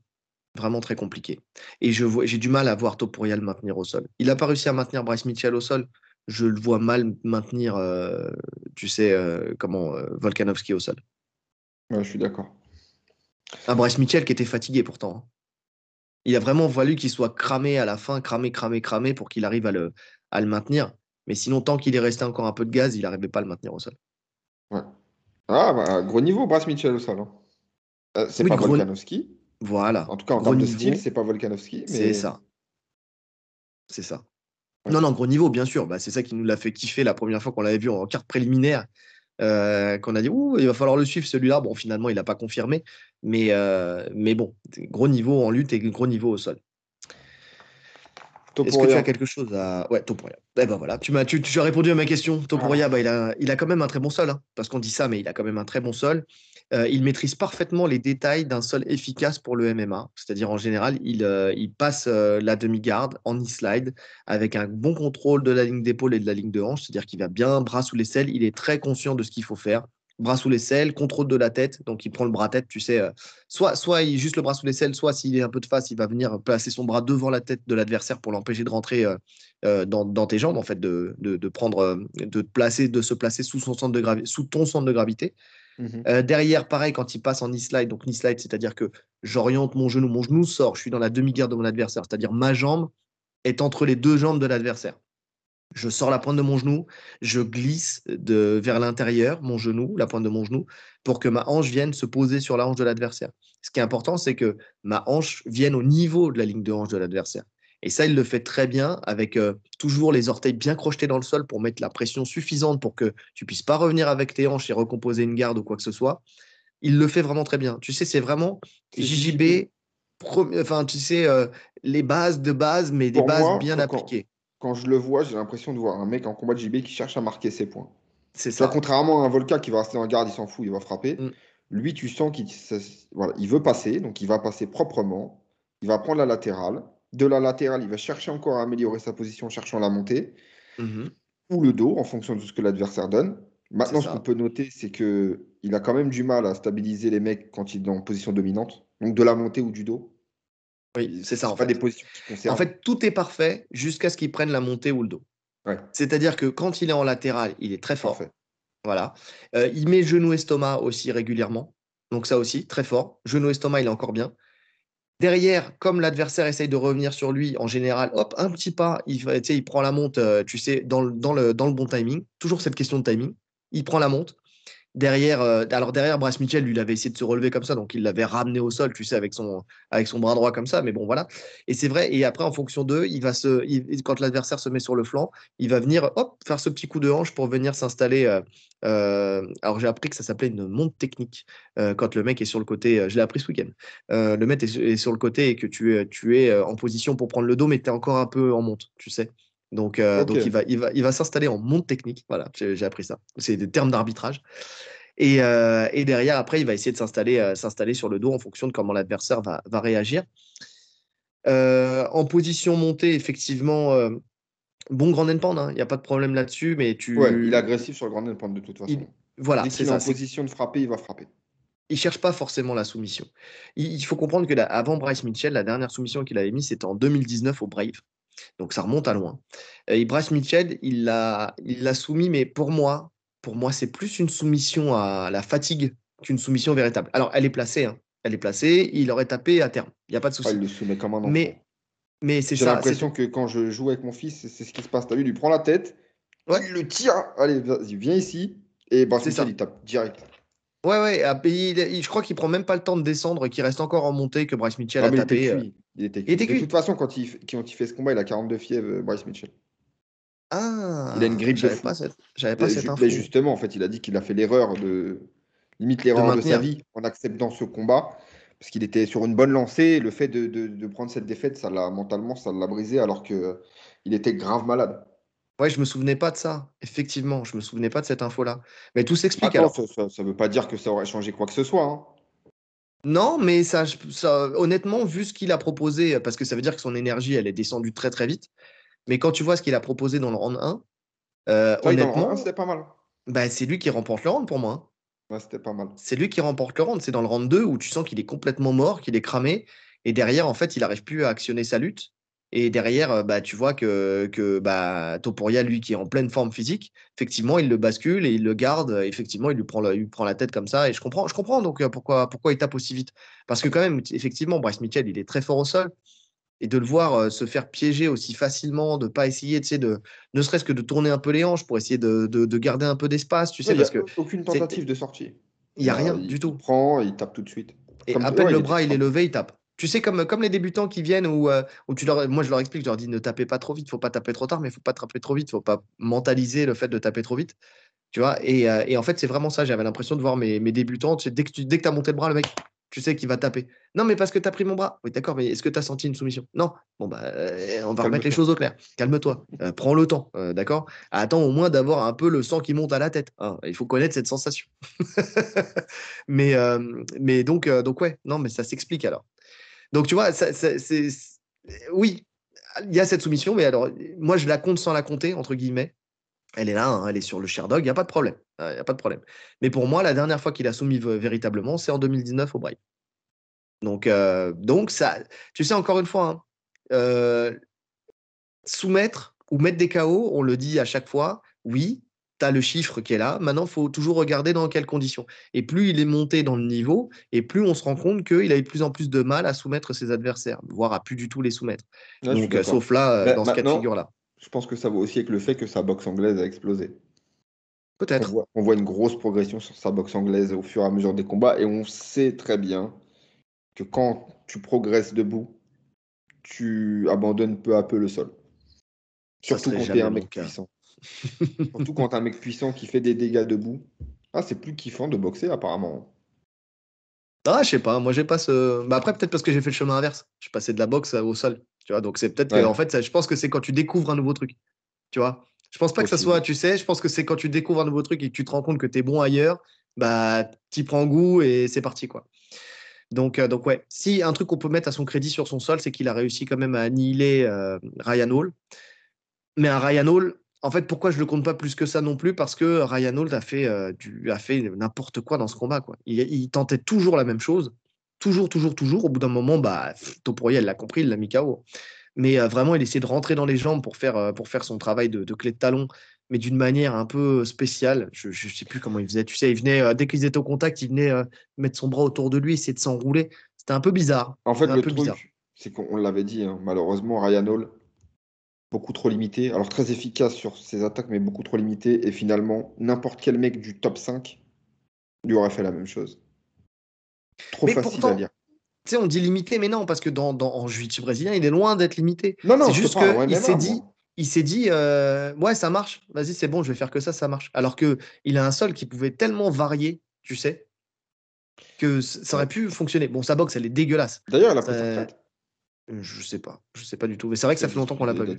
Vraiment très compliqué. Et j'ai du mal à voir Topuria le maintenir au sol. Il n'a pas réussi à maintenir Bryce Mitchell au sol. Je le vois mal maintenir, tu sais, comment, Volkanovski au sol. je suis d'accord. Un Bryce Mitchell qui était fatigué pourtant. Hein. Il a vraiment fallu qu'il soit cramé à la fin, cramé, cramé, cramé pour qu'il arrive à le, à le maintenir. Mais sinon, tant qu'il est resté encore un peu de gaz, il n'arrivait pas à le maintenir au sol. Ouais. Ah, bah, gros niveau, Bryce Mitchell au sol. Hein. Euh, c'est pas Volkanovski. Voilà. En tout cas, en termes de style, c'est pas Volkanovski. C'est ça. C'est ça. Non, non, gros niveau, bien sûr. Bah, c'est ça qui nous l'a fait kiffer la première fois qu'on l'avait vu en carte préliminaire. Euh, qu'on a dit, Ouh, il va falloir le suivre celui-là. Bon, finalement, il n'a pas confirmé. Mais, euh, mais bon, gros niveau en lutte et gros niveau au sol. Est-ce que tu as quelque chose à. Ouais, Topuria. Eh ben voilà, tu, m'as, tu, tu, as répondu à ma question. Topuria, ah. bah, il, a, il a quand même un très bon sol. Hein, parce qu'on dit ça, mais il a quand même un très bon sol. Euh, il maîtrise parfaitement les détails d'un sol efficace pour le MMA. C'est-à-dire, en général, il, euh, il passe la demi-garde en e-slide avec un bon contrôle de la ligne d'épaule et de la ligne de hanche. C'est-à-dire qu'il va bien bras sous les selles. Il est très conscient de ce qu'il faut faire bras sous les selles, contrôle de la tête. Donc, il prend le bras tête, tu sais, euh, soit, soit il juste le bras sous les selles, soit s'il est un peu de face, il va venir placer son bras devant la tête de l'adversaire pour l'empêcher de rentrer euh, euh, dans, tes jambes, en fait, de, de, prendre, de, placer, de se placer sous, son centre de gravité, sous ton centre de gravité. Mmh derrière, pareil, quand il passe en knee slide, donc knee slide, c'est-à-dire que j'oriente mon genou, mon genou sort, je suis dans la demi-garde de mon adversaire, c'est-à-dire ma jambe est entre les deux jambes de l'adversaire. Je sors la pointe de mon genou, je glisse de, vers l'intérieur, mon genou, la pointe de mon genou, pour que ma hanche vienne se poser sur la hanche de l'adversaire. Ce qui est important, c'est que ma hanche vienne au niveau de la ligne de hanche de l'adversaire. Et ça, il le fait très bien avec euh, toujours les orteils bien crochetés dans le sol pour mettre la pression suffisante pour que tu puisses pas revenir avec tes hanches et recomposer une garde ou quoi que ce soit. il le fait vraiment très bien. Tu sais, c'est vraiment JJB, enfin, tu sais, euh, les bases de base, mais des bases bien appliquées. Quand, je le vois, j'ai l'impression de voir un mec en combat de JJB qui cherche à marquer ses points. C'est ça. contrairement à un Volca qui va rester en garde, il s'en fout, il va frapper. Mm. Lui, tu sens qu'il voilà, il veut passer, donc il va passer proprement. Il va prendre la latérale. De la latérale, il va chercher encore à améliorer sa position en cherchant la montée. Mm-hmm. Ou le dos, en fonction de ce que l'adversaire donne. Maintenant, ce qu'on peut noter, c'est que il a quand même du mal à stabiliser les mecs quand il est en position dominante. Donc de la montée ou du dos. Oui, c'est ça. En fait. des positions en fait, tout est parfait jusqu'à ce qu'il prenne la montée ou le dos. C'est-à-dire que quand il est en latéral, il est très fort. Voilà. Euh, il met genou estomac aussi régulièrement. Donc ça aussi, très fort. Genou estomac, il est encore bien. Derrière, comme l'adversaire essaye de revenir sur lui, en général, hop, un petit pas, il, il prend la monte, euh, tu sais, dans dans, le, dans le bon timing. Toujours cette question de timing il prend la monte. Derrière, euh, alors derrière, Bryce Mitchell, lui, il avait essayé de se relever comme ça, donc il l'avait ramené au sol, tu sais, avec son, avec son bras droit comme ça, mais bon, voilà. Et c'est vrai, et après, en fonction d'eux, il va se, quand l'adversaire se met sur le flanc, il va venir, hop, faire ce petit coup de hanche pour venir s'installer. Euh, euh, alors j'ai appris que ça s'appelait une monte technique, quand le mec est sur le côté, je l'ai appris ce week-end, le mec est, sur le côté et que tu es, tu es en position pour prendre le dos, mais tu es encore un peu en monte, tu sais. Donc, euh, donc il va, il va, il va s'installer en monte technique. Voilà, j'ai appris ça. C'est des termes d'arbitrage. Et, euh, et, derrière, après, il va essayer de s'installer, euh, s'installer sur le dos en fonction de comment l'adversaire va, va, réagir. en position montée, effectivement, bon grand end hein, il n'y a pas de problème là-dessus. Mais tu... il est agressif sur le grand end de toute façon. Voilà, c'est ça. en position de frapper, il va frapper. Il cherche pas forcément la soumission. Il, faut comprendre que avant Bryce Mitchell, la dernière soumission qu'il avait mise, c'était en 2019 au Brave. Donc ça remonte à loin. Et Bryce Mitchell, il l'a il soumis, mais pour moi, pour moi, c'est plus une soumission à la fatigue qu'une soumission véritable. Alors, elle est placée, hein. elle est placée, il aurait tapé à terme, il n'y a pas de souci. il le soumet comme un enfant. Mais, mais c'est J'ai l'impression que quand je joue avec mon fils, c'est ce qui se passe. Tu as vu, il lui prend la tête, il le tire, allez, vas-y, viens ici, et Bryce Mitchell, il tape direct. Ouais, ouais, je crois qu'il prend même pas le temps de descendre, qu'il reste encore en montée que Bryce Mitchell ah, a tapé. Il était, cuit. De toute façon, quand il, quand il fait ce combat, il a 42 fièvres, euh, Bryce Mitchell. Ah, il a une grippe j'avais pas cette, j'avais pas cette info. justement, en fait, il a dit qu'il a fait l'erreur de limite l'erreur de, sa vie en acceptant ce combat parce qu'il était sur une bonne lancée. Le fait de, de, de prendre cette défaite, ça l'a mentalement, ça l'a brisé alors que il était grave malade. Ouais, je me souvenais pas de ça. Effectivement, je me souvenais pas de cette info-là. Mais tout s'explique alors. Ça, ne veut pas dire que ça aurait changé quoi que ce soit. Hein. Non, mais ça, honnêtement, vu ce qu'il a proposé, parce que ça veut dire que son énergie, elle est descendue très très vite. Mais quand tu vois ce qu'il a proposé dans le round 1, euh, honnêtement, c'était pas mal. Bah, c'est lui qui remporte le round pour moi. Hein. Ouais, c'était pas mal. C'est lui qui remporte le round. C'est dans le round 2 où tu sens qu'il est complètement mort, qu'il est cramé. Et derrière, en fait, il n'arrive plus à actionner sa lutte. Et derrière, euh, bah, tu vois que, que bah, Topuria, lui, qui est en pleine forme physique, effectivement, il le bascule et il le garde. Effectivement, il lui prend, il prend la tête comme ça. Et je comprends, je comprends donc euh, pourquoi, pourquoi il tape aussi vite. Parce que quand même, effectivement, Bryce Mitchell, il est très fort au sol. Et de le voir euh, se faire piéger aussi facilement, de pas essayer, tu sais, de, ne serait-ce que de tourner un peu les hanches pour essayer de, de, garder un peu d'espace, tu sais, parce que aucune tentative de sortie. Il n'y a rien du tout. Il prend, il tape tout de suite. Et à peine le bras il est levé, il tape. Tu sais, comme, comme les débutants qui viennent où, euh, où tu leur, moi je leur explique, je leur dis ne tapez pas trop vite, faut pas taper trop tard, mais faut pas taper trop vite, faut pas mentaliser le fait de taper trop vite. Tu vois, et, euh, et en fait, c'est vraiment ça. J'avais l'impression de voir mes, mes débutants. Tu sais, dès que tu dès que as monté le bras, le mec, tu sais qu'il va taper. Non, mais parce que tu as pris mon bras. Oui, d'accord, mais est-ce que tu as senti une soumission? Non. Bon, bah, euh, on va remettre les choses au clair. Calme-toi. prends le temps, d'accord? Attends au moins d'avoir un peu le sang qui monte à la tête. Hein. il faut connaître cette sensation. mais, mais donc, donc, ouais, non, mais ça s'explique alors. Donc, tu vois, c'est, oui, il y a cette soumission, mais alors, moi, je la compte sans la compter, entre guillemets. Elle est là, hein, elle est sur le Sherdog, il n'y a pas de problème. Il n'y a pas de problème. Mais pour moi, la dernière fois qu'il a soumis véritablement, c'est en 2019 au. Donc, euh, donc ça, tu sais, encore une fois, hein, euh, soumettre ou mettre des KO, on le dit à chaque fois, oui, tu as le chiffre qui est là. Maintenant, il faut toujours regarder dans quelles conditions. Et plus il est monté dans le niveau, et plus on se rend compte qu'il a de plus en plus de mal à soumettre ses adversaires, voire à plus du tout les soumettre. Donc, euh, sauf là, euh, dans ce cas de figure-là. Je pense que ça vaut aussi avec le fait que sa boxe anglaise a explosé. Peut-être. On, voit, une grosse progression sur sa boxe anglaise au fur et à mesure des combats, et on sait très bien que quand tu progresses debout, tu abandonnes peu à peu le sol. Surtout quand tu es un mec puissant. Surtout quand un mec puissant qui fait des dégâts debout. Ah, c'est plus kiffant de boxer apparemment. Ah, je sais pas, moi j'ai pas ce. Bah après, peut-être parce que j'ai fait le chemin inverse. Je suis passé de la boxe au sol. Tu vois, donc c'est peut-être que, en fait, je pense que c'est quand tu découvres un nouveau truc. Tu vois, je pense pas que ça soit, tu sais, je pense que c'est quand tu découvres un nouveau truc et que tu te rends compte que tu es bon ailleurs, bah, tu prends goût et c'est parti, quoi. Donc, euh, donc, ouais, si un truc qu'on peut mettre à son crédit sur son sol, c'est qu'il a réussi quand même à annihiler euh, Ryan Hall. Mais un Ryan Hall, en fait, pourquoi je le compte pas plus que ça non plus? Parce que Ryan Hall a fait, euh, du, a fait n'importe quoi dans ce combat. Quoi. Il, tentait toujours la même chose. Toujours, toujours, toujours. Au bout d'un moment, bah, Topuria, elle l'a compris, il l'a mis KO. Mais vraiment, il essayait de rentrer dans les jambes pour faire, pour faire son travail de, de clé de talon mais d'une manière un peu spéciale. Je ne sais plus comment il faisait. Tu sais, il venait, euh, dès qu'ils étaient au contact, il venait euh, mettre son bras autour de lui, essayer de s'enrouler. C'était un peu bizarre. En fait, le truc, c'est qu'on l'avait dit, hein, malheureusement, Ryan Hall, beaucoup trop limité. Alors, très efficace sur ses attaques, mais beaucoup trop limité. Et finalement, n'importe quel mec du top 5 lui aurait fait la même chose. Trop facile à dire. Tu sais, on dit limité, mais non, parce que dans, dans en jiu brésilien, il est loin d'être limité. Non, non, c'est juste qu'il s'est dit, il s'est dit euh, ouais ça marche vas-y c'est bon je vais faire que ça ça marche alors que il a un sol qui pouvait tellement varier tu sais que ça aurait pu fonctionner bon sa boxe elle est dégueulasse d'ailleurs elle a pris sa je sais pas. Je sais pas du tout. Mais c'est vrai que ça fait longtemps qu'on l'a pas vu.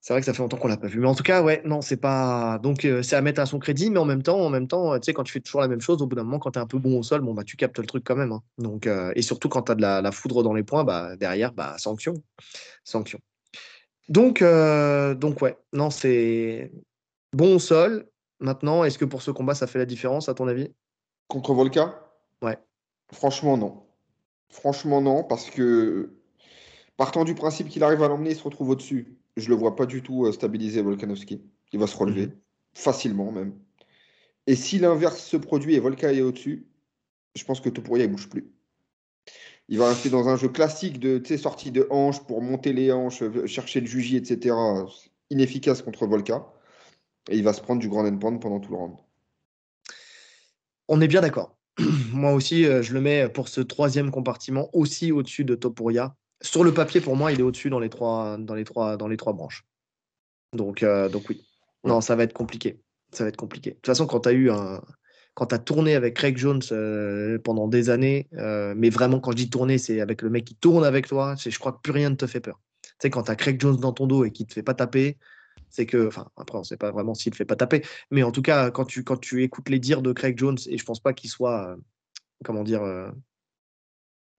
c'est vrai que ça fait longtemps qu'on l'a pas vu. Mais en tout cas ouais non c'est pas donc euh, c'est à mettre à son crédit mais en même temps en même temps tu sais quand tu fais toujours la même chose au bout d'un moment quand tu es un peu bon au sol bon bah tu captes le truc quand même hein. donc euh, et surtout quand tu as de la, la, foudre dans les points bah derrière bah sanction. Sanction. Donc, euh, donc ouais, non, c'est bon au sol. Maintenant, est-ce que pour ce combat, ça fait la différence, à ton avis? Contre Volka? Ouais. Franchement, non. Franchement, non, parce que partant du principe qu'il arrive à l'emmener, il se retrouve au-dessus. Je le vois pas du tout euh, stabiliser Volkanovski. Il va se relever, mhm. facilement même. Et si l'inverse se produit et Volka est au-dessus, je pense que Topuria ne bouge plus. Il va rester dans un jeu classique de sortie de hanches pour monter les hanches, euh, chercher le juji, etc. Inefficace contre Volka. Et il va se prendre du grand endpoint pendant tout le round. On est bien d'accord. moi aussi, euh, je le mets pour ce troisième compartiment aussi au-dessus de Topuria. Sur le papier, pour moi, il est au-dessus dans les trois, dans les trois, dans les trois branches. Donc, euh, donc oui. Non, ça va être compliqué. Ça va être compliqué. De toute façon, quand tu as eu un, quand tu as tourné avec Craig Jones euh, pendant des années, euh, mais vraiment, quand je dis tourner, c'est avec le mec qui tourne avec toi, je crois que plus rien ne te fait peur. Tu sais, quand tu as Craig Jones dans ton dos et qui te fait pas taper, c'est que, enfin, après, on ne sait pas vraiment s'il ne fait pas taper, mais en tout cas, quand tu, quand tu écoutes les dires de Craig Jones, et je pense pas qu'il soit, euh, comment dire,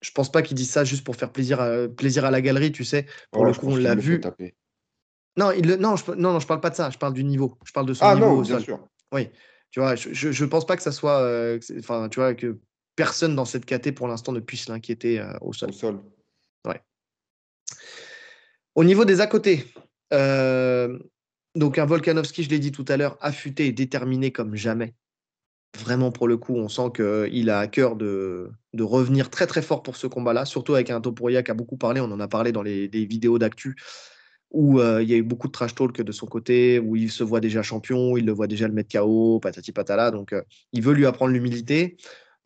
je pense pas qu'il dise ça juste pour faire plaisir à, plaisir à la galerie, tu sais. Pour le coup, on l'a vu. Non, il, non, je, non, non, je parle pas de ça, je parle du niveau. Je parle de son ah, niveau. Non, bien sûr. Oui. Tu vois, je ne pense pas que ça soit. Euh, enfin, tu vois, que personne dans cette caté pour l'instant ne puisse l'inquiéter euh, au sol. Au sol. Ouais. Au niveau des à côté, euh, donc un Volkanovski, je l'ai dit tout à l'heure, affûté et déterminé comme jamais. Vraiment, pour le coup, on sent qu'il a à cœur de, de, revenir très très fort pour ce combat-là, surtout avec un Topuria qui a beaucoup parlé, on en a parlé dans les, les vidéos d'actu où euh, il y a eu beaucoup de trash talk de son côté, où il se voit déjà champion, il le voit déjà le mettre KO, patati patala. Donc, euh, il veut lui apprendre l'humilité.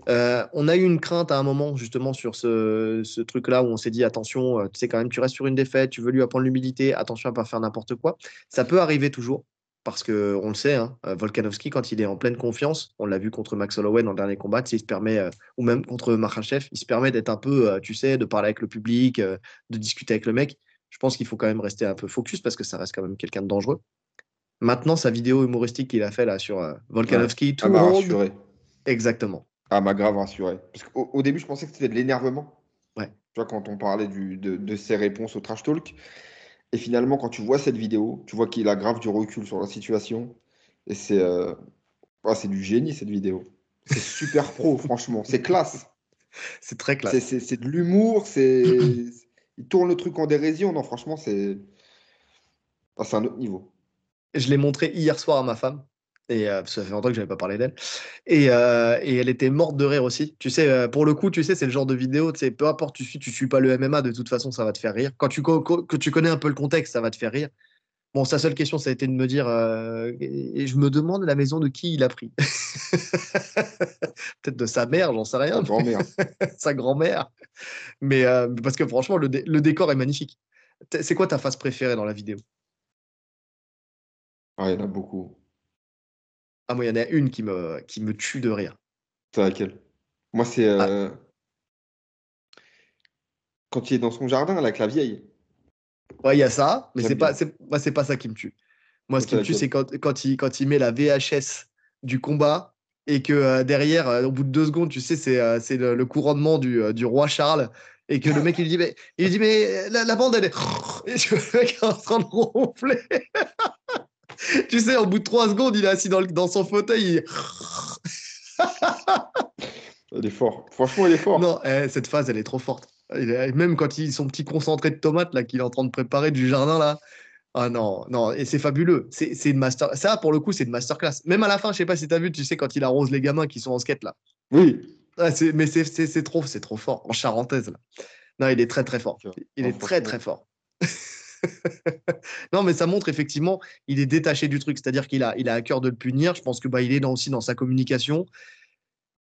Euh, on a eu une crainte à un moment, justement, sur ce, ce truc-là, où on s'est dit attention, tu sais, quand même, tu restes sur une défaite, tu veux lui apprendre l'humilité, attention à ne pas faire n'importe quoi. Ça peut arriver toujours. Parce que on le sait, hein, Volkanovski, quand il est en pleine confiance, on l'a vu contre Max Holloway dans le dernier combat, il se permet, ou même contre Makhachev, il se permet d'être un peu, tu sais, de parler avec le public, de discuter avec le mec je pense qu'il faut quand même rester un peu focus parce que ça reste quand même quelqu'un de dangereux. Maintenant, sa vidéo humoristique qu'il a fait là sur euh, Volkanovski, tout le rassuré. Exactement. Ah, m'a grave rassuré. Parce qu'au au début, je pensais que c'était de l'énervement. Ouais. Tu vois, quand on parlait du, de, ses réponses au trash talk. Et finalement, quand tu vois cette vidéo, tu vois qu'il a grave du recul sur la situation. Et c'est euh, c'est du génie, cette vidéo. C'est super pro, franchement. C'est classe. C'est très classe. C'est de l'humour, c'est il tourne le truc en dérision. Non, franchement, c'est c'est un autre niveau. Je l'ai montré hier soir à ma femme. Et euh, ça fait longtemps que je n'avais pas parlé d'elle. Et, euh, et, elle était morte de rire aussi. Tu sais, euh, pour le coup, tu sais, c'est le genre de vidéo, tu sais, peu importe, tu suis, tu suis pas le MMA, de toute façon, ça va te faire rire. Quand tu, que tu connais un peu le contexte, ça va te faire rire. Bon, sa seule question, ça a été de me dire, et je me demande la maison de qui il a pris. Peut-être de sa mère, j'en sais rien. Sa grand-mère. sa grand-mère. Mais parce que franchement, le, le décor est magnifique. C'est quoi ta phase préférée dans la vidéo? Ah, il y en a beaucoup. Ah, moi, il y en a une qui me, qui me tue de rire. C'est laquelle? Moi, c'est euh, quand il est dans son jardin avec la vieille. Ouais, il y a ça, mais c'est pas, c'est, moi, c'est pas ça qui me tue. Moi, ce qui me tue, c'est quand, quand, il, quand il met la VHS du combat et que euh, derrière, euh, au bout de deux secondes, tu sais, c'est euh, c'est le, le couronnement du, du roi Charles et que le mec, il dit, mais, il dit, mais la, la bande, elle est. Et tu vois le mec est en train de ronfler. tu sais, au bout de trois secondes, il est assis dans, le- dans son fauteuil. il- Il est fort. Franchement, il est fort. Non, eh, cette phase, elle est trop forte. Même quand il son petit concentré de tomates là qu'il est en train de préparer du jardin là. Ah non, non, et c'est fabuleux. C'est une master. Ça, pour le coup, c'est une masterclass. Même à la fin, je sais pas si tu as vu, tu sais, quand il arrose les gamins qui sont en skate là. Oui. Ah, mais c'est trop, c'est trop fort. En charentaise là. Non, il est très très fort. Il est très très fort. non, mais ça montre effectivement, il est détaché du truc. C'est-à-dire qu'il a, il a à cœur de le punir. Je pense que bah, il est dans, aussi dans sa communication.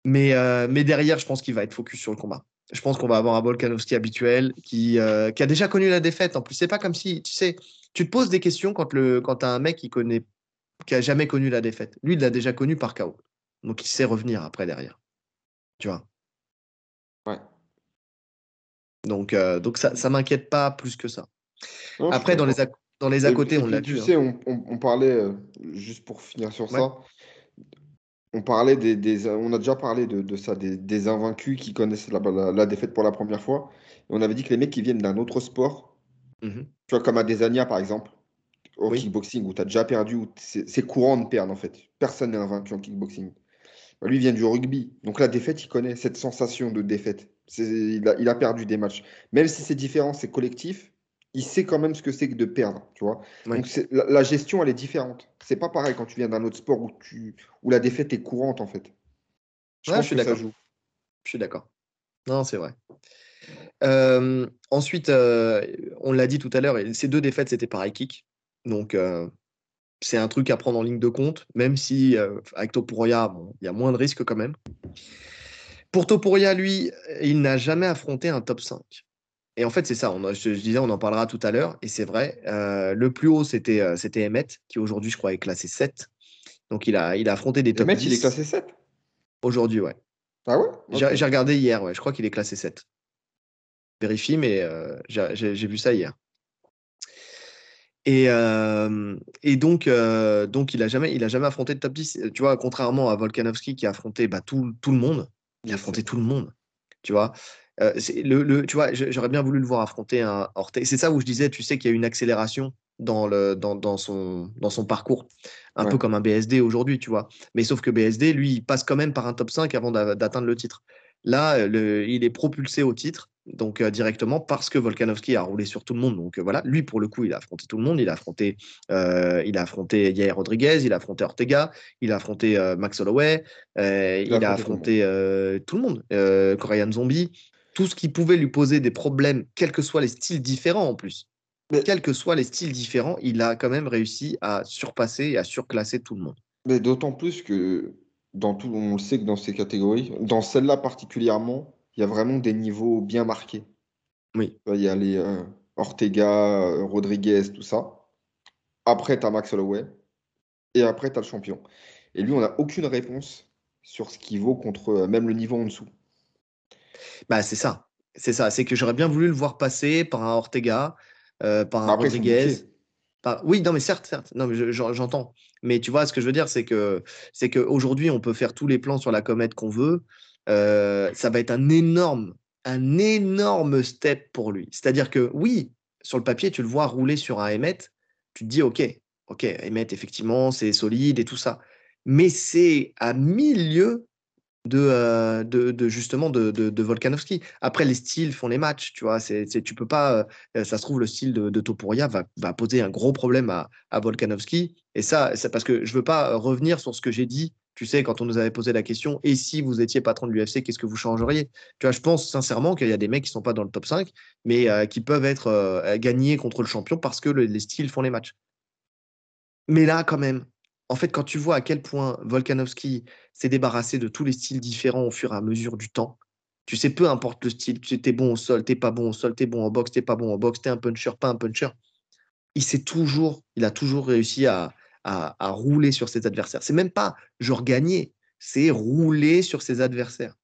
Mais, euh, mais derrière, je pense qu'il va être focus sur le combat. Je pense qu'on va avoir un Volkanovski habituel qui, euh, qui a déjà connu la défaite. En plus, c'est pas comme si, tu sais, tu te poses des questions quand, le, quand tu as un mec qui connaît, qui a jamais connu la défaite. Lui, il l'a déjà connu par KO. Donc, il sait revenir après derrière. Tu vois? Ouais. Donc, euh, donc ça, ça m'inquiète pas plus que ça. Non, Après, dans les, à, dans les à côté, on l'a vu. Tu hein. sais, on, on- on parlait, euh, juste pour finir sur Ouais. ça, on parlait des, des- on a déjà parlé de, de ça, des, des invaincus qui connaissent la, la- la défaite pour la première fois. Et on avait dit que les mecs qui viennent d'un autre sport, Mhm. tu vois, comme Adesanya par exemple, au Oui. kickboxing, où tu as déjà perdu, où c'est courant de perdre en fait. Personne n'est invaincu en kickboxing. Bah, Lui vient du rugby. Donc la défaite, il connaît cette sensation de défaite. Il a, il a perdu des matchs. Même si c'est différent, c'est collectif, il sait quand même ce que c'est que de perdre, tu vois. Donc la, la gestion, elle est différente. C'est pas pareil quand tu viens d'un autre sport où, tu, où la défaite est courante, en fait. Je pense je suis d'accord. Je suis d'accord. Non, c'est vrai. Euh, ensuite, euh, on l'a dit tout à l'heure, ces deux défaites, c'était par kick. Donc, euh, c'est un truc à prendre en ligne de compte, même si avec Topuria, bon, il y a moins de risques quand même. Pour Topuria, lui, il n'a jamais affronté un top 5. Et en fait, c'est ça. On a- je, je disais, on en parlera tout à l'heure, et c'est vrai. euh, le plus haut, c'était euh, c'était Emmett, qui aujourd'hui, je crois, est classé 7. Donc, il a, il a affronté des top mec, 10. il est classé 7. Aujourd'hui, ouais. Ah ouais? J'ai regardé hier, ouais, je crois qu'il est classé 7. Vérifie, mais euh, j'ai vu ça hier. Et, euh, et donc, donc il a jamais, il a jamais affronté le top 10. Tu vois, contrairement à Volkanovski qui a affronté bah, tout, tout le monde, il a affronté tout le monde. Tu vois, Euh, c'est le, le- tu vois, j'aurais bien voulu le voir affronter un Ortega. C'est ça où je disais, tu sais qu'il y a une accélération dans, le, dans, dans, son, dans son parcours, un peu comme un BSD aujourd'hui, tu vois. Mais sauf que BSD, lui, il passe quand même par un top 5 avant d'a- d'atteindre le titre. Là, euh, le- il est propulsé au titre, donc euh, directement parce que Volkanovski a roulé sur tout le monde. Donc euh, voilà, lui pour le coup, il a affronté tout le monde. Il a affronté, euh, il a affronté Yair Rodriguez, il a affronté Ortega, il a affronté Max Holloway, il, a affronté tout le monde, Korean Zombie, tout ce qui pouvait lui poser des problèmes, quels que soient les styles différents en plus. Mais- Quels que soient les styles différents, il a quand même réussi à surpasser et à surclasser tout le monde. Mais d'autant plus que dans tout, on le sait que dans ces catégories, dans celle-là particulièrement, il y a vraiment des niveaux bien marqués. Oui. Il y a les euh, Ortega, euh, Rodriguez, tout ça. Après, tu as Max Holloway. Et après, tu as le champion. Et lui, on n'a aucune réponse sur ce qu'il vaut contre euh, même le niveau en dessous. Bah, c'est ça. C'est ça. C'est que j'aurais bien voulu le voir passer par un Ortega, euh, par un Après, Rodriguez. par- Oui, non, mais certes, certes. Non, mais je- j'en- j'entends. Mais tu vois, ce que je veux dire, c'est que c'est qu'aujourd'hui, on peut faire tous les plans sur la comète qu'on veut. Euh, ça va être un énorme, un énorme step pour lui. C'est-à-dire que oui, sur le papier, tu le vois rouler sur un Emmet, tu te dis, OK, OK, Emmet, effectivement, c'est solide et tout ça. Mais c'est à milieu de, euh, de, justement de, Volkanovski. Après, les styles font les matchs, tu vois. C'est, tu peux pas, euh, ça se trouve, le style de, Topuria va, poser un gros problème à, Volkanovski. Et ça, c'est parce que je veux pas revenir sur ce que j'ai dit, tu sais, quand on nous avait posé la question, et si vous étiez patron de l'UFC, qu'est-ce que vous changeriez? Tu vois, je pense sincèrement qu'il y a des mecs qui sont pas dans le top 5, mais euh, qui peuvent être euh, gagnés contre le champion parce que le- les styles font les matchs. Mais là, quand même, en fait, quand tu vois à quel point Volkanovski s'est débarrassé de tous les styles différents au fur et à mesure du temps, tu sais, peu importe le style, tu es bon au sol, t'es pas bon au sol, t'es bon en boxe, t'es pas bon en boxe, t'es un puncher, pas un puncher. Il s'est toujours, il a toujours réussi à, à, à rouler sur ses adversaires. C'est même pas genre gagner, c'est rouler sur ses adversaires.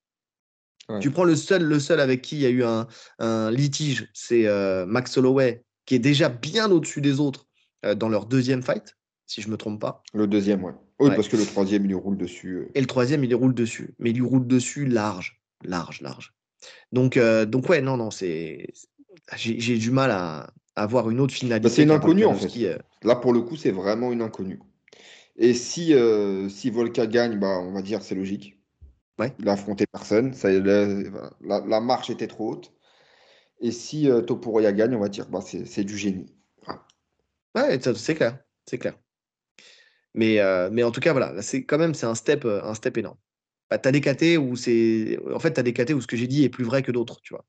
Tu prends le seul, le seul avec qui il y a eu un, litige, c'est euh, Max Holloway, qui est déjà bien au-dessus des autres euh, dans leur deuxième fight, si je ne me trompe pas. Le deuxième, ouais. Oui, parce que le troisième, il lui roule dessus. Euh. Et le troisième, il lui roule dessus. Mais il lui roule dessus large, large, large. Donc, donc ouais, non, non, c'est. J'ai du mal à, avoir une autre finalité. Bah, c'est une inconnue, en fait. Là, pour le coup, c'est vraiment une inconnue. Et si, si Volka gagne, bah, on va dire c'est logique. Il a affronté personne. Ça, la, marche était trop haute. Et si euh, Topuria gagne, on va dire bah, c'est du génie. Ouais, c'est clair. C'est clair. Mais, euh, mais en tout cas, voilà, c'est quand même c'est un step, euh, un step énorme. Bah, tu as des KT où c'est. En fait, tu as des KT où ce que j'ai dit est plus vrai que d'autres, tu vois.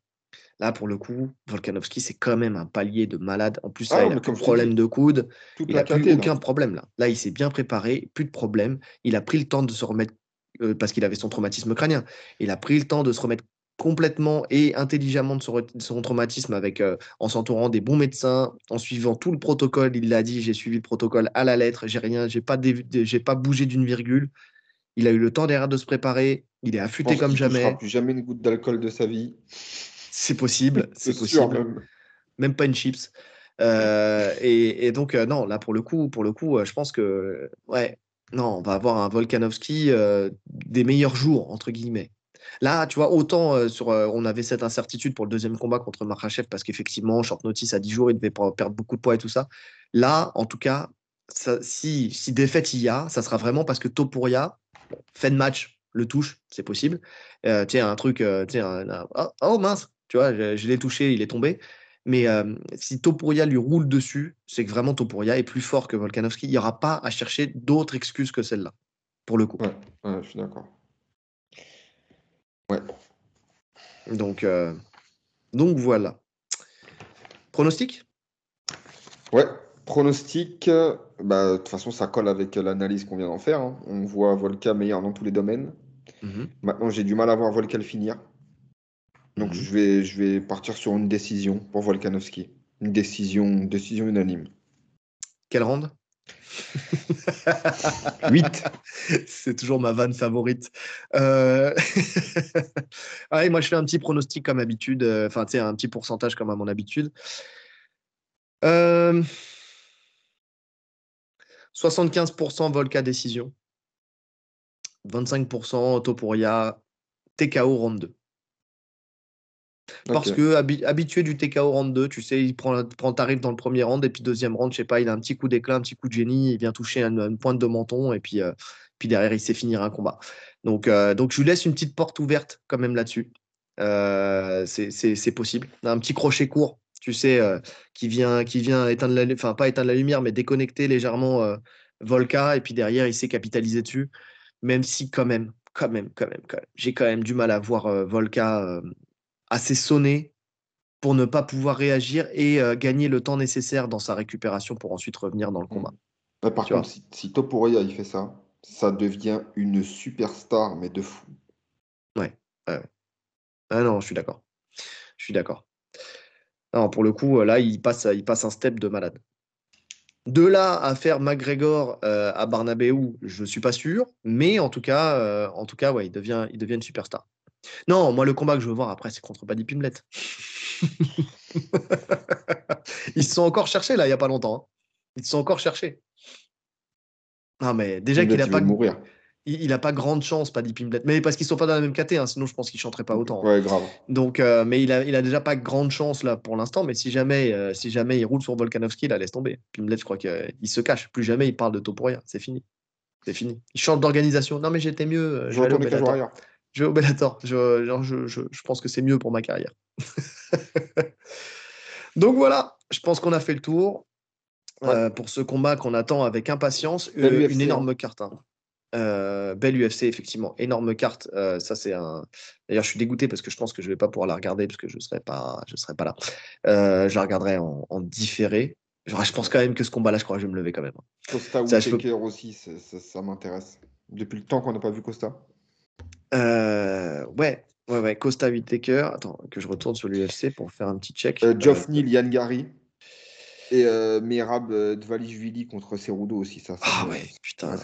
Là, pour le coup, Volkanovski, c'est quand même un palier de malade. En plus, là, ah, il a plus de problème de coude. Il n'a plus aucun problème là. Là, il s'est bien préparé, plus de problème. Il a pris le temps de se remettre euh, parce qu'il avait son traumatisme crânien. Il a pris le temps de se remettre complètement et intelligemment de son, traumatisme avec, euh, en s'entourant des bons médecins, en suivant tout le protocole. Il l'a dit, j'ai suivi le protocole à la lettre, j'ai rien, j'ai pas, j'ai pas bougé d'une virgule. Il a eu le temps derrière de se préparer. Il est affûté comme jamais. Il plus jamais une goutte d'alcool de sa vie. C'est possible, c'est possible. même. pas une chips. Euh, et, donc non, là pour le coup, pour le coup, je pense que ouais, non, on va avoir un Volkanovski euh, des meilleurs jours, entre guillemets. Là, tu vois, autant euh, sur, euh, on avait cette incertitude pour le deuxième combat contre Makhachev parce qu'effectivement, short notice à 10 jours, il devait perdre beaucoup de poids et tout ça. Là, en tout cas, si, si défaite il y a, ça sera vraiment parce que Topuria, fait de match, le touche, c'est possible. tiens, un truc, tiens, oh, oh, mince, tu vois, je l'ai touché, il est tombé. Mais si Topuria lui roule dessus, c'est que vraiment Topuria est plus fort que Volkanovski. Il n'y aura pas à chercher d'autres excuses que celle-là, pour le coup. Ouais, je suis d'accord. Ouais. Donc, donc voilà. Pronostic? Ouais, pronostic. Bah, de toute façon, ça colle avec l'analyse qu'on vient d'en faire. Hein. On voit Volka meilleur dans tous les domaines. Mmh Maintenant, j'ai du mal à voir Volka le finir. Donc mhm. je, vais, je vais partir sur une décision pour Volkanovski. Une décision, une décision unanime. Quelle ronde? 8. C'est toujours ma vanne favorite. Euh... moi, je fais un petit pronostic comme habitude. Euh, enfin, tu sais, un petit pourcentage comme à mon habitude. 75% euh, Volca décision. 25% Topuria TKO ronde 2. Parce que habitué du TKO round 2, tu sais, il prend, prend tarif dans le premier round et puis deuxième round, je sais pas, il a un petit coup d'éclat, un petit coup de génie, il vient toucher une, pointe de menton et puis, euh, puis derrière, il sait finir un combat. Donc, euh, donc je lui laisse une petite porte ouverte quand même là-dessus. Euh, c'est possible. Un petit crochet court, tu sais, qui, vient, qui vient éteindre la enfin pas éteindre la lumière, mais déconnecter légèrement Volca et puis derrière, il sait capitaliser dessus. Même si quand même, quand même, quand même, quand même, j'ai quand même du mal à voir Volca assez sonné pour ne pas pouvoir réagir et euh, gagner le temps nécessaire dans sa récupération pour ensuite revenir dans le combat. Mmh. par contre, si, si Topuria il fait ça, ça devient une superstar, mais de fou. Ouais. Ah non, je suis d'accord. Je suis d'accord. Non, pour le coup, là, il passe, il passe un step de malade. De là à faire McGregor euh, à Barnabéou, je ne suis pas sûr, mais en tout cas, euh, en tout cas, ouais, il devient, il devient une superstar. Non, moi, le combat que je veux voir après, c'est contre Paddy Pimlet. Ils se sont encore cherchés, là, il n'y a pas longtemps. Hein. Ils se sont encore cherchés. Non, mais déjà qu'il n'a pas. Mourir. Il n'a pas grande chance, Paddy Pimblet. Mais parce qu'ils ne sont pas dans la même caté, hein, sinon je pense qu'il ne chanterait pas autant. Hein. Ouais, grave. Donc, euh, mais il a, il a déjà pas grande chance là pour l'instant. Mais si jamais, euh, si jamais il roule sur Volkanovski, il la laisse tomber. Pimblet, je crois qu'il se cache. Plus jamais il parle de Topuria. C'est fini. C'est fini. Il change d'organisation. Non, mais j'étais mieux. Euh, je aller je vais au Bellator. Je, je, pense que c'est mieux pour ma carrière. Donc voilà, je pense qu'on a fait le tour euh, pour ce combat qu'on attend avec impatience. Euh, une, énorme hein. carte. Hein. Euh, belle UFC, effectivement. Énorme carte. ça, c'est un. D'ailleurs, je suis dégoûté parce que je pense que je ne vais pas pouvoir la regarder parce que je ne serai, pas... je serai pas là. je la regarderai en, différé. je pense quand même que ce combat-là, je crois que je vais me lever quand même. Hein. Costa ou aussi, ça m'intéresse. Depuis le temps qu'on n'a pas vu Costa. Euh, ouais, ouais, ouais. Costa Whitaker. Attends, que je retourne sur l'UFC pour faire un petit check. Euh, Geoff euh, Neal, Yann Gary. Et euh, Merab Dvalishvili contre Cerudo aussi. Ça, ah ouais, putain.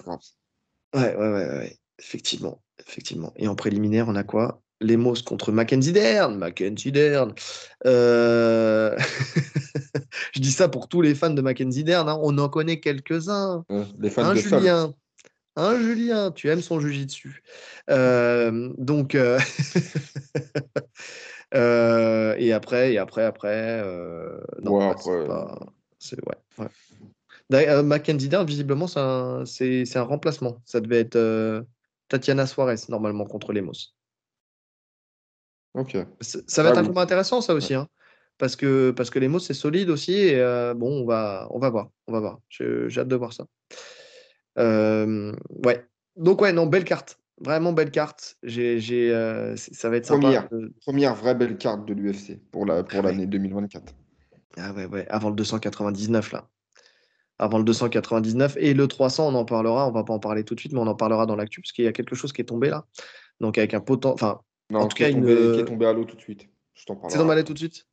Ouais, ouais, ouais, ouais, Effectivement. Effectivement. Et en préliminaire, on a quoi? Lemos contre Mackenzie Dern. Mackenzie Dern. Euh, je dis ça pour tous les fans de Mackenzie Dern. Hein. On en connaît quelques-uns. les fans un de Julien? Un Julien, tu aimes son jujitsu. Euh, donc, euh, et après, et après, après. non, ouais, après. C'est ouais, ouais. Mackenzie Dern, visiblement, c'est un, remplacement. Ça devait être Tatiana Suarez, normalement, contre Lemos. Ok. Ça, va être un combat intéressant, ça aussi. Hein, parce, que, parce que les mots, c'est solide aussi. Et euh, bon, on va, on va voir. On va voir. J'ai hâte de voir ça. Euh, ouais. Donc, ouais, non, belle carte. Vraiment belle carte. J'ai, euh, ça va être première, sympa. Première vraie belle carte de l'UFC pour, la, pour l'année 2024. Ah ouais, ouais. Avant le 299, là. Avant le 299 et le 300, on en parlera. On va pas en parler tout de suite, mais on en parlera dans l'actu parce qu'il y a quelque chose qui est tombé là. Donc, avec un potent. Enfin, non, en tout cas, tombé, qui est tombé à l'eau tout de suite. Je t'en C'est tombé à l'eau tout de suite?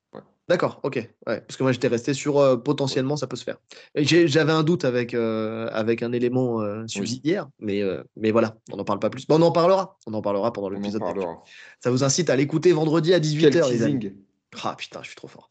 D'accord, ok. Ouais, parce que moi, j'étais resté sur euh, potentiellement, ça peut se faire. J'avais un doute avec, euh, avec un élément euh, subsidiaire, mais, mais voilà, on n'en parle pas plus. Bon, on en parlera. On en parlera pendant l'épisode. Ça vous incite à l'écouter vendredi à 18h, les amis. Ah putain, je suis trop fort.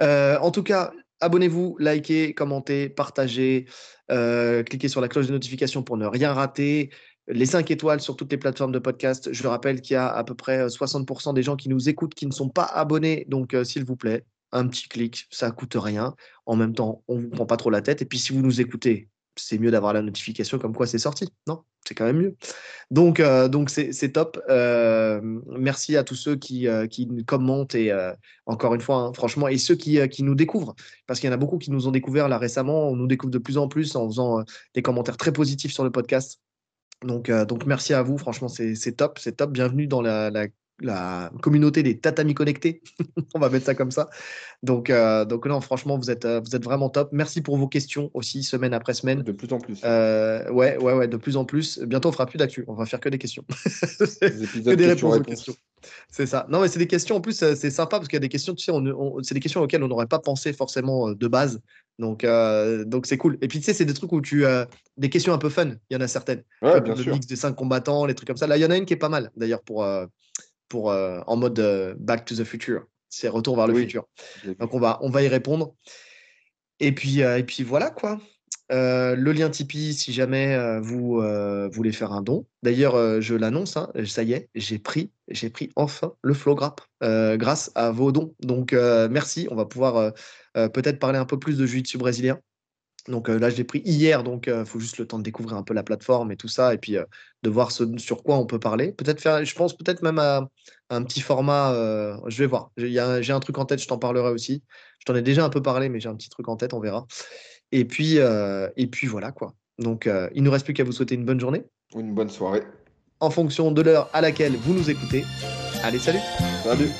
en tout cas, abonnez-vous, likez, commentez, partagez, cliquez sur la cloche de notification pour ne rien rater les 5 étoiles sur toutes les plateformes de podcast. Je rappelle qu'il y a à peu près 60% euh, des gens qui nous écoutent qui ne sont pas abonnés. Donc, euh, s'il vous plaît, un petit clic, ça coûte rien. En même temps, on vous prend pas trop la tête. Et puis, si vous nous écoutez, c'est mieux d'avoir la notification comme quoi c'est sorti. Non, c'est quand même mieux. Donc, euh, donc c'est, top. merci à tous ceux qui, qui commentent et encore une fois, hein, franchement, et ceux qui, qui nous découvrent, parce qu'il y en a beaucoup qui nous ont découvert là récemment. On nous découvre de plus en plus en faisant des commentaires très positifs sur le podcast. Donc, euh, donc merci à vous, franchement, c'est top, c'est top. Bienvenue dans la, communauté des tatami connectés, on va mettre ça comme ça. Donc, euh, donc non, franchement, vous êtes, euh, vous êtes vraiment top. Merci pour vos questions aussi, semaine après semaine. De plus en plus. ouais, ouais, ouais, de plus en plus. Bientôt, on fera plus d'actu, on va faire que des questions. des que des réponses aux questions. C'est ça. Non, mais c'est des questions, en plus, c'est sympa parce qu'il y a des questions, tu sais, c'est des questions auxquelles on n'aurait pas pensé forcément de base. Donc, euh, donc c'est cool. Et puis, tu sais, c'est des trucs où tu as des questions un peu fun. Il y en a certaines. Ouais, bien le sûr. mix des cinq combattants, les trucs comme ça. Là, il y en a une qui est pas mal, d'ailleurs, pour, euh, pour euh, en mode Back to the Future. C'est Retour vers le futur. Donc, on va, on va y répondre. Et puis, et puis voilà, quoi. Euh, le lien Tipeee, si jamais euh, vous euh, voulez faire un don. D'ailleurs, je l'annonce, hein, ça y est, j'ai pris, j'ai pris enfin le flow grâce à vos dons. Donc, merci. On va pouvoir peut-être parler un peu plus de jiu-jitsu brésilien. Donc là, je l'ai pris hier, donc il faut juste le temps de découvrir un peu la plateforme et tout ça, et puis de voir ce, sur quoi on peut parler. Peut-être faire, je pense peut-être même à, un petit format. je vais voir. J'ai un truc en tête, je t'en parlerai aussi. Je t'en ai déjà un peu parlé, mais j'ai un petit truc en tête, on verra. Et puis, euh, et puis voilà quoi. Donc, euh, il ne nous reste plus qu'à vous souhaiter une bonne journée. Une bonne soirée. En fonction de l'heure à laquelle vous nous écoutez. Allez, salut. Salut.